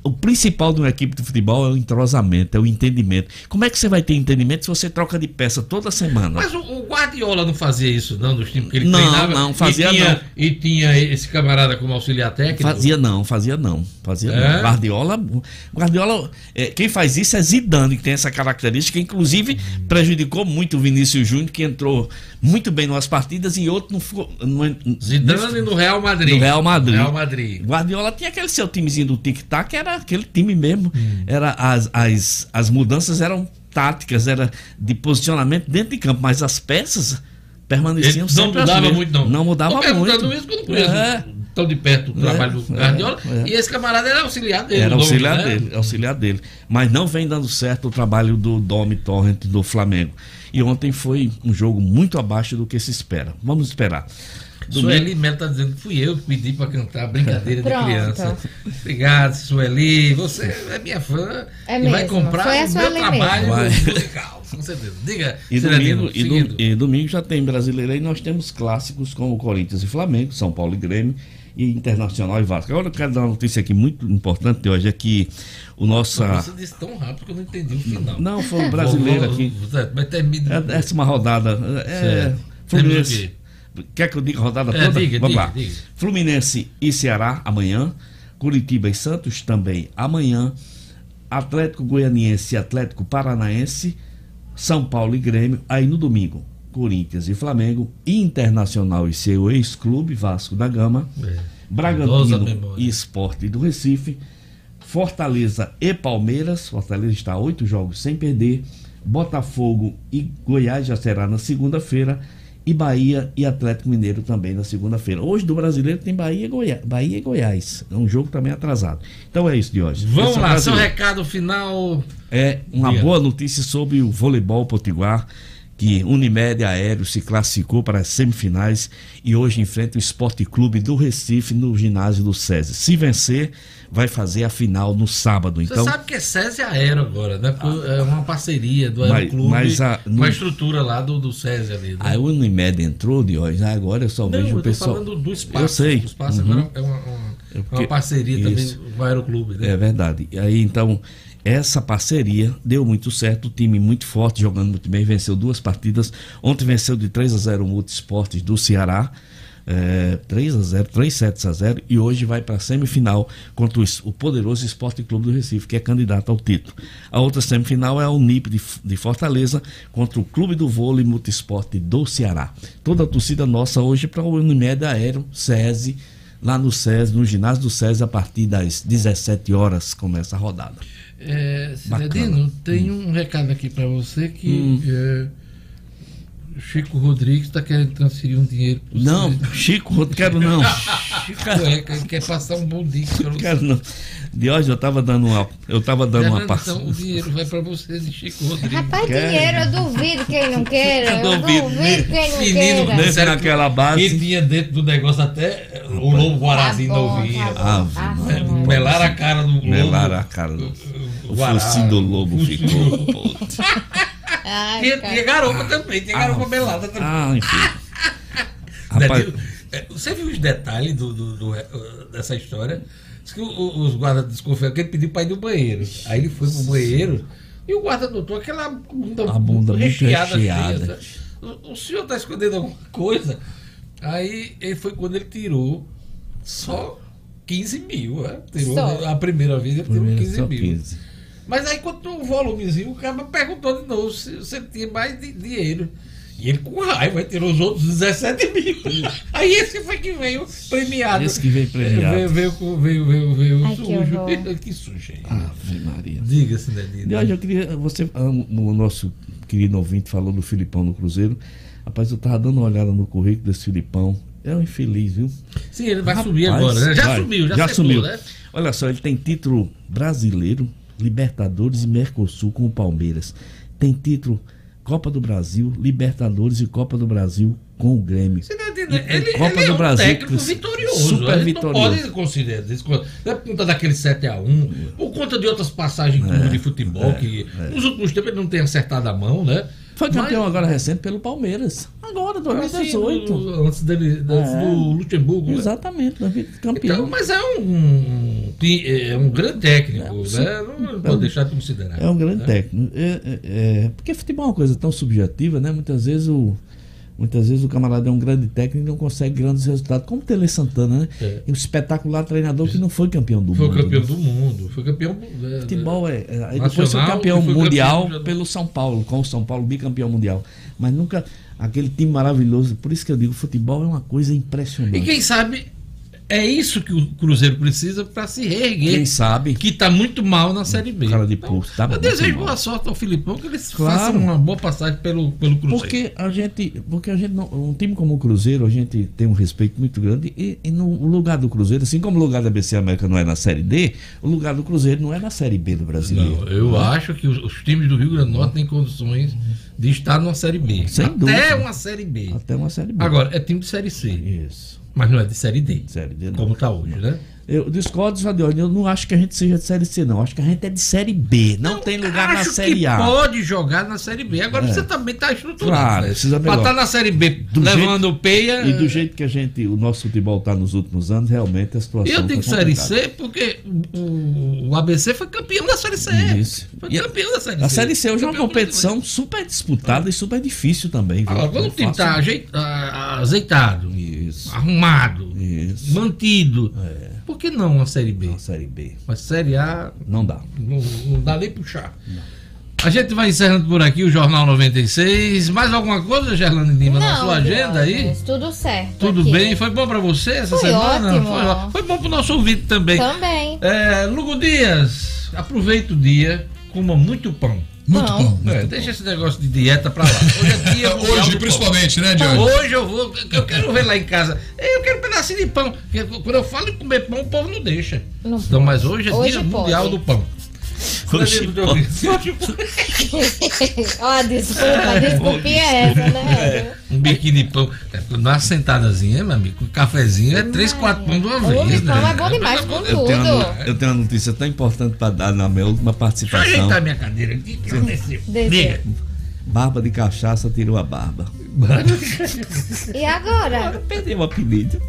C: o principal de uma equipe de futebol é o entrosamento, é o entendimento. Como é que você vai ter entendimento se você troca de peça toda semana?
A: Mas o, o Guardiola não fazia isso, não, nos times que ele
C: Não,
A: treinava?
C: não, fazia
A: e tinha,
C: não.
A: E tinha esse camarada como auxiliar técnico?
C: Fazia não, fazia não, fazia
A: É?
C: não. Guardiola, Guardiola, é, quem faz isso é Zidane, que tem essa característica, inclusive prejudicou muito o Vinícius Júnior, que entrou muito bem nas partidas e outro não ficou. Não,
A: Zidane no Real Madrid.
C: No Real Madrid.
A: Real Madrid.
C: Guardiola tinha aquele seu timezinho do tic-tac, era aquele time mesmo. Era as, as, as mudanças eram táticas, era de posicionamento dentro de campo, mas as peças permaneciam
A: Ele não
C: sempre as
A: mudava
C: mesmas.
A: muito, não.
C: Não mudava
A: Tô perguntando
C: muito.
A: isso porque eu não conheço
C: É.
A: tão de perto o
C: É,
A: trabalho do
C: é,
A: Guardiola.
C: é.
A: E esse camarada era auxiliar dele.
C: Era auxiliar
A: né?
C: dele, auxiliar dele. Mas não vem dando certo o trabalho do Domi Torrent do Flamengo. E ontem foi um jogo muito abaixo do que se espera. Vamos esperar.
A: Sueli Melo tá dizendo que fui eu que pedi para cantar Brincadeira de. Criança. Obrigado, Sueli. Você é minha fã
B: É
A: e vai
B: mesmo.
A: comprar
B: Foi a
A: o meu trabalho
C: mesmo. Vai.
A: musical. Com certeza. Diga,
C: E domingo, e, do- e domingo já tem brasileiro aí, nós temos clássicos com o Corinthians e Flamengo, São Paulo e Grêmio e Internacional e Vasco. Agora eu quero dar uma notícia aqui muito importante de hoje, é que o nosso.
A: Você disse tão rápido que eu não entendi o final.
C: Não, foi um brasileiro aqui.
A: Mas termina.
C: É a décima rodada. É. Fluminense. Quer que eu diga a rodada
A: É,
C: toda?
A: diga,
C: Vamos
A: diga,
C: lá.
A: diga.
C: Fluminense e Ceará amanhã. Curitiba e Santos também amanhã. Atlético Goianiense e Atlético Paranaense. São Paulo e Grêmio. Aí no domingo, Corinthians e Flamengo. Internacional e seu ex-clube, Vasco da Gama.
A: É.
C: Bragantino e Esporte do Recife. Fortaleza e Palmeiras. Fortaleza está a oito jogos sem perder. Botafogo e Goiás já será na segunda-feira. E Bahia e Atlético Mineiro também na segunda-feira. Hoje do brasileiro tem Bahia e, Goiás, Bahia e Goiás. É um jogo também atrasado. Então é isso de hoje.
A: Vamos
C: é
A: lá, seu recado final.
C: É uma
A: Diga.
C: boa notícia sobre o voleibol potiguar, que Unimed Aéreo se classificou para as semifinais e hoje enfrenta o Esporte Clube do Recife no ginásio do SESI. Se vencer, vai fazer a final no sábado.
A: Você
C: Então,
A: sabe que é SESI Aero agora, né? Porque é uma parceria do
C: Mas-
A: Aeroclube
C: mas a-
A: com
C: no-
A: a estrutura lá do, do SESI ali. Né?
C: a Unimed entrou de hoje, agora eu só
A: Não,
C: vejo
A: eu
C: o pessoal.
A: falando do espaço.
C: Eu sei.
A: O espaço
C: Uhum.
A: agora é uma, uma-
C: É
A: uma parceria
C: Isso.
A: também com o Aeroclube, né?
C: É verdade. E aí, então, essa parceria deu muito certo. O time muito forte, jogando muito bem, venceu duas partidas. Ontem venceu de 3 a 0 o Multisportes do Ceará. É, 3 a 0 3 sets a 0 e hoje vai para a semifinal contra o, o poderoso Esporte Clube do Recife, que é candidato ao título. A outra semifinal é a Unip de, de Fortaleza contra o Clube do Vôlei Multisporte do Ceará. Toda a torcida nossa hoje para o Unimed Aéreo, SESI, lá no SESI, no ginásio do SESI, a partir das 17 horas começa a rodada.
A: É. Cidadino, tem um recado aqui pra você que
C: Hum.
A: é, Chico Rodrigues está querendo transferir um dinheiro pro
C: Não,
A: Cidadino.
C: Chico, não quero não. *laughs*
A: Chico ele quer passar um bom dia.
C: Não quero não. De hoje eu tava dando uma, eu tava dando uma
A: Então,
C: passada.
A: o dinheiro vai pra você de Chico Rodrigues.
B: Rapaz,
C: Quer?
B: dinheiro, eu duvido quem não *laughs* queira. Eu
A: Eu
B: duvido,
A: duvido.
B: quem não
A: Menino,
B: queira.
C: Nesse naquela
A: que
C: base.
A: Ele tinha dentro do negócio até o lobo guarazinho
B: Tá
A: não ouvia.
B: tá.
C: Ave
A: É, Melar a cara do lobo.
C: Melar a cara do. O
A: Guará,
C: focinho do lobo
A: o
C: ficou.
B: Ai,
A: Tinha, tinha garopa também, tinha garopa melada também.
C: Ah, enfim. *laughs* Rapaz,
A: é, Você viu os detalhes do, do- do- eh, dessa história? Diz que os guardas desconfiaram que ele pediu para ir no banheiro. Aí ele foi pro banheiro e o guarda notou aquela bunda,
C: A bunda muito recheada.
A: cheia. O, o senhor está escondendo alguma coisa? Aí ele foi quando ele tirou só 15 mil. né? Tirou,
B: Só.
A: A primeira vez ele tirou
C: primeiro
A: 15
C: só
A: mil.
C: 15.
A: Mas aí quando o volumezinho, o cara perguntou de novo se, ele tinha mais di- dinheiro. E ele com raiva, ele tirou os outros 17 mil. Aí esse foi que veio premiado.
C: Esse que veio premiado.
A: Veio, veio, veio, veio, veio
B: Ai, que
A: sujo.
B: horror. *laughs*
A: que sujeito.
C: Ave Maria.
A: Diga-se, Danilo.
C: hoje eu queria. Você, ah, o nosso querido ouvinte falou do Filipão no Cruzeiro. Rapaz, eu tava dando uma olhada no currículo desse Filipão. É um infeliz, viu?
A: Sim, ele vai
C: Rapaz,
A: subir agora, né? Já
C: vai.
A: subiu, já,
C: já
A: secou,
C: sumiu.
A: né?
C: Olha só, ele tem título brasileiro, Libertadores e Mercosul com o Palmeiras. Tem título Copa do Brasil, Libertadores e Copa do Brasil com o Grêmio.
A: Você tá entendendo? Ele,
C: Copa
A: ele é
C: do
A: um
C: Brasil,
A: técnico
C: que-
A: vitorioso.
C: super
A: a
C: vitorioso.
A: não pode considerar isso. Não é por conta daquele 7x1, por conta de outras passagens clube de futebol, que nos últimos tempos ele não tem acertado a mão, né?
C: Foi campeão
A: Mas-
C: agora recente pelo Palmeiras. Agora,
A: assim,
C: 2018.
A: do- antes, dele, antes
C: É.
A: do Luxemburgo. né?
C: Exatamente, 2018, campeão.
A: Então, mas é um, é um grande técnico,
C: É,
A: né? Não,
C: É
A: pode deixar de considerar.
C: É um grande
A: né?
C: técnico. É, é- é- porque futebol é uma coisa tão subjetiva, né? Muitas vezes o, muitas vezes o camarada é um grande técnico e não consegue grandes resultados, como o Tele Santana, né?
A: É.
C: Um espetacular treinador que não foi campeão do
A: Foi
C: mundo.
A: campeão
C: né?
A: do mundo, foi campeão. né,
C: Futebol é. é- aí depois foi campeão
A: foi
C: mundial
A: campeão-
C: pelo São Paulo, com o São Paulo bicampeão mundial. Mas nunca. Aquele time maravilhoso. Por isso que eu digo, futebol é uma coisa impressionante.
A: E quem sabe é isso que o Cruzeiro precisa para se reerguer.
C: Quem sabe?
A: Que está muito mal na Série B.
C: Cara de pulso, tá
A: Eu desejo boa sorte ao Filipão, que eles
C: Claro.
A: façam uma boa passagem pelo, pelo Cruzeiro.
C: Porque a gente, porque a gente não, um time como o Cruzeiro, a gente tem um respeito muito grande e, e no lugar do Cruzeiro, assim como o lugar da BC América não é na Série D, o lugar do Cruzeiro não é na Série B do brasileiro.
A: Não, eu
C: Né?
A: acho que os, os times do Rio Grande do Norte têm condições de estar numa Série B.
C: Sem
A: Até
C: dúvida.
A: uma Série B.
C: Até uma Série B.
A: Agora, é time de Série C.
C: Isso.
A: Mas não é de Série D.
C: Série D não.
A: Como está hoje, né?
C: Eu discordo, Jadione, eu não acho que a gente seja de Série C, não. Acho que a gente é de Série B. Não, tem lugar na Série
A: que
C: A.
A: pode jogar na Série B. Agora
C: É.
A: você também está estruturado.
C: Claro,
A: né?
C: precisa
A: Pra
C: melhor.
A: estar na Série B
C: Do
A: levando peia.
C: E do jeito que a gente, o nosso futebol está nos últimos anos, realmente a situação
A: Eu digo
C: tá
A: Série. C porque o, o ABC foi campeão da Série C.
C: Isso.
A: Foi
C: E
A: campeão da Série C.
C: A Série C hoje é uma competição super disputada e super difícil também. viu?
A: Agora, quando
C: Não
A: o time
C: é
A: está ajeit- ah, azeitado,
C: Isso.
A: arrumado,
C: Isso.
A: mantido, por que não uma Série B?
C: Não, Série B.
A: Mas Série A
C: Não dá.
A: não, não dá nem puxar. A gente vai encerrando por aqui o Jornal 96. Mais alguma coisa, Gerlane Lima, na
B: Não,
A: sua agenda aí?
B: Tudo certo.
A: Tudo
B: aqui.
A: bem? Foi bom pra você essa
B: Foi
A: semana?
B: ótimo.
A: Foi, ó- foi bom pro nosso ouvinte também.
B: Também.
A: É, Lugo Dias, aproveita o dia, coma muito pão.
D: Muito
B: Pão.
D: pão.
A: É, deixa esse negócio de dieta pra lá. *laughs* Hoje é dia *laughs*
D: Hoje,
A: do pão.
D: principalmente, né, Diogo?
A: Hoje eu vou. Eu quero ver lá em casa. Eu quero um pedacinho de pão. Porque Quando eu falo em comer pão, o povo não deixa.
B: Não
A: Então, mas hoje é
B: Hoje
A: dia
B: pode.
A: mundial do pão.
C: Hoje
A: Hoje *laughs*
B: Ó, desculpa, desculpinha é essa, né?
A: Um biquíni de pão. É, Numa sentadazinha, meu amigo, um cafezinho, é três, quatro pão de uma vez. Né?
B: pão é bom demais com
C: Eu tenho, uma,
B: tudo.
C: eu tenho uma notícia tão importante para dar na minha última
A: Deixa eu
C: participação.
A: ajeitar minha cadeira aqui. Descer. Diga.
C: Barba de cachaça tirou a barba.
B: E agora?
C: Perdeu o apelido.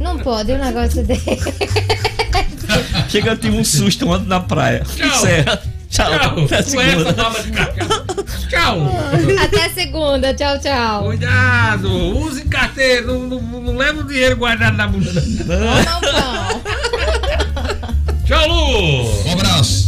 B: Não pode um negócio desse. *laughs*
C: Chega, eu tive um susto ontem na praia.
A: Tchau.
C: Encerra. Tchau.
A: Tchau.
C: Até segunda.
A: Tchau.
B: Até segunda. Tchau, tchau.
A: Cuidado, use carteira, não, não, não leva o dinheiro guardado na bunda.
B: Não, não.
A: Tchau, Lu!